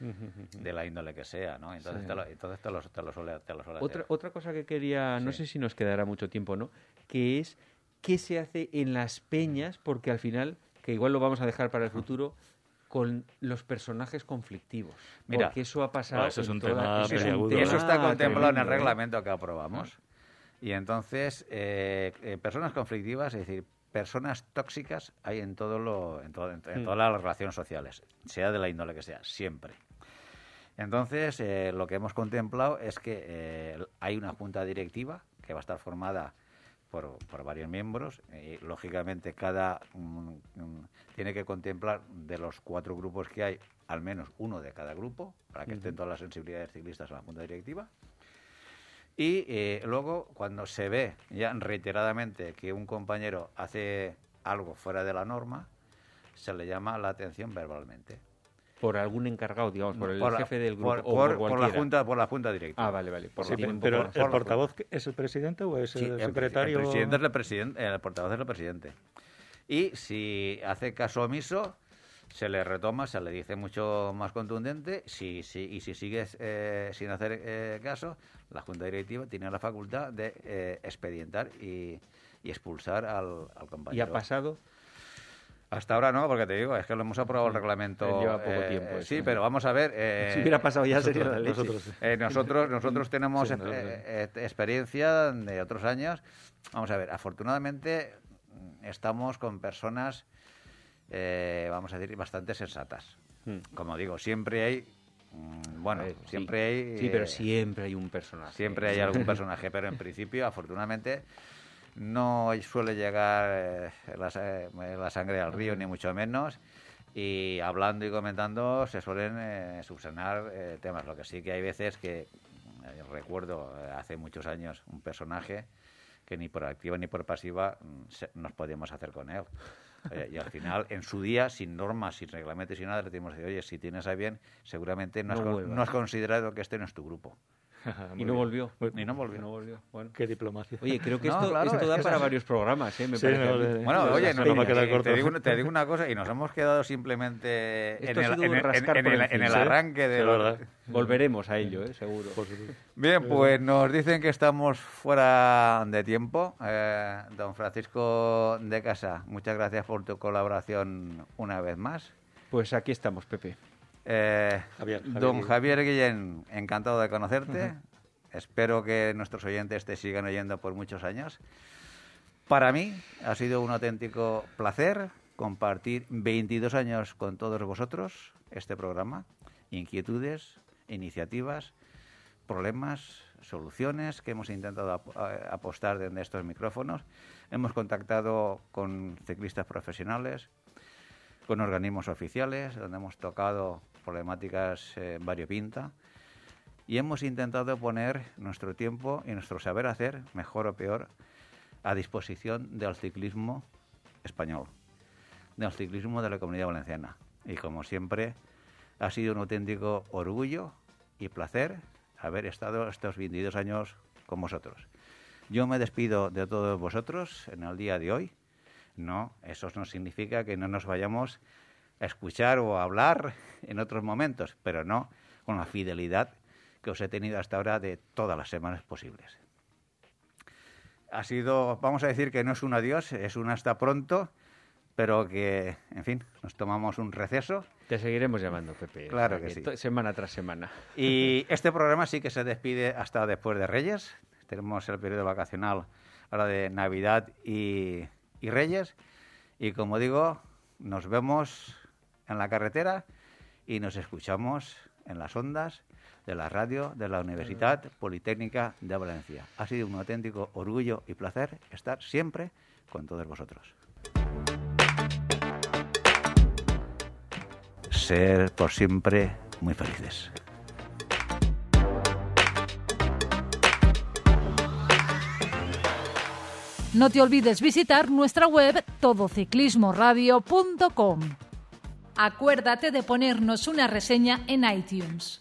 de la índole que sea, ¿no? Entonces, Sí. te, lo, entonces te, lo, te lo suele, te lo suele Otra, hacer. otra cosa que quería, no Sí. sé si nos quedará mucho tiempo, ¿no? Que es qué se hace en las peñas, porque al final, que igual lo vamos a dejar para el futuro, con los personajes conflictivos. Mira, porque eso ha pasado. Ah, eso es un toda- tema eso es un tema eso está contemplado en el reglamento que aprobamos. Y entonces, eh, eh, personas conflictivas, es decir, personas tóxicas hay en todo lo, en, todo- en- en Mm. todas las relaciones sociales, sea de la índole que sea, siempre. Entonces, eh, lo que hemos contemplado es que eh, hay una junta directiva que va a estar formada por, por varios miembros y, lógicamente, cada mm, mm, tiene que contemplar de los cuatro grupos que hay, al menos uno de cada grupo, para que estén todas las sensibilidades ciclistas en la junta directiva. Y eh, luego, cuando se ve ya reiteradamente que un compañero hace algo fuera de la norma, se le llama la atención verbalmente. Por algún encargado, digamos, por el Por la- jefe del grupo. por- o por- la junta, por la junta directiva. Ah, vale, vale. Por Sí, pero poco- por- ¿el portavoz es el presidente o es Sí, el el, secretario? el presidente es el presidente, el portavoz es el presidente. Y si hace caso omiso, se le retoma, se le dice mucho más contundente si, si, y si sigues eh, sin hacer eh, caso, la Junta Directiva tiene la facultad de eh, expedientar y, y expulsar al, al ¿Y compañero. ha pasado? Hasta ahora no, porque te digo, es que lo hemos aprobado el reglamento. Lleva poco eh, tiempo eh, eso, sí, ¿eh? pero vamos a ver. eh, si hubiera pasado ya sería la leche. nosotros- eh, nosotros, nosotros tenemos Sí, eh, no, no. eh, experiencia de otros años. Vamos a ver, afortunadamente estamos con personas, eh, vamos a decir, bastante sensatas. Hmm. Como digo, siempre hay, mm, bueno, A ver, sí. siempre hay... Sí, pero eh, siempre hay un personaje. Siempre hay algún personaje, pero en principio, afortunadamente, no suele llegar eh, la, sa- eh, la sangre al río, ni mucho menos. Y hablando y comentando se suelen eh, subsanar eh, temas. Lo que sí que hay veces que, eh, recuerdo eh, hace muchos años, un personaje que ni por activa ni por pasiva mm, se- nos podíamos hacer con él. Y al final, en su día, sin normas, sin reglamentos y nada, le decimos, oye, si tienes a bien, seguramente no, has, no has considerado que este no es tu grupo. Y no volvió. Y no volvió. No volvió. Bueno. Qué diplomacia. Oye, creo que No, esto, claro, esto es da para varios programas, ¿eh? Me Sí, parece no, Bueno, oye, te, digo, te digo una cosa y nos hemos quedado simplemente Esto en el, en en Sí, arranque de sí. Volveremos a ello, ¿eh? Seguro. Bien, pues nos dicen que estamos fuera de tiempo. Eh, don Francisco de Casa, muchas gracias por tu colaboración una vez más. Pues aquí estamos, Pepe. Eh, Javier, Javier don. Javier Guillén, encantado de conocerte. Espero que nuestros oyentes te sigan oyendo por muchos años. Para mí ha sido un auténtico placer compartir 22 años con todos vosotros este programa. Inquietudes, iniciativas, problemas, soluciones que hemos intentado ap- a- apostar desde estos micrófonos. Hemos contactado con ciclistas profesionales, con organismos oficiales, donde hemos tocado problemáticas eh, variopinta y hemos intentado poner nuestro tiempo y nuestro saber hacer, mejor o peor, a disposición del ciclismo español, del ciclismo de la comunidad valenciana. Y como siempre, ha sido un auténtico orgullo y placer haber estado estos 22 años con vosotros. Yo me despido de todos vosotros en el día de hoy. No, eso no significa que no nos vayamos a escuchar o a hablar en otros momentos, pero no con la fidelidad que os he tenido hasta ahora de todas las semanas posibles. Ha sido, vamos a decir que no es un adiós, es un hasta pronto, pero que, en fin, nos tomamos un receso Te seguiremos llamando, Pepe. Claro que sí. Semana tras semana. Y este programa sí que se despide hasta después de Reyes. Tenemos el periodo vacacional ahora de Navidad y, y Reyes. Y como digo, nos vemos en la carretera y nos escuchamos en las ondas de la radio de la Universidad Politécnica de Valencia. Ha sido un auténtico orgullo y placer estar siempre con todos vosotros. Ser por siempre muy felices. No te olvides visitar nuestra web todociclismoradio.com. Acuérdate de ponernos una reseña en iTunes.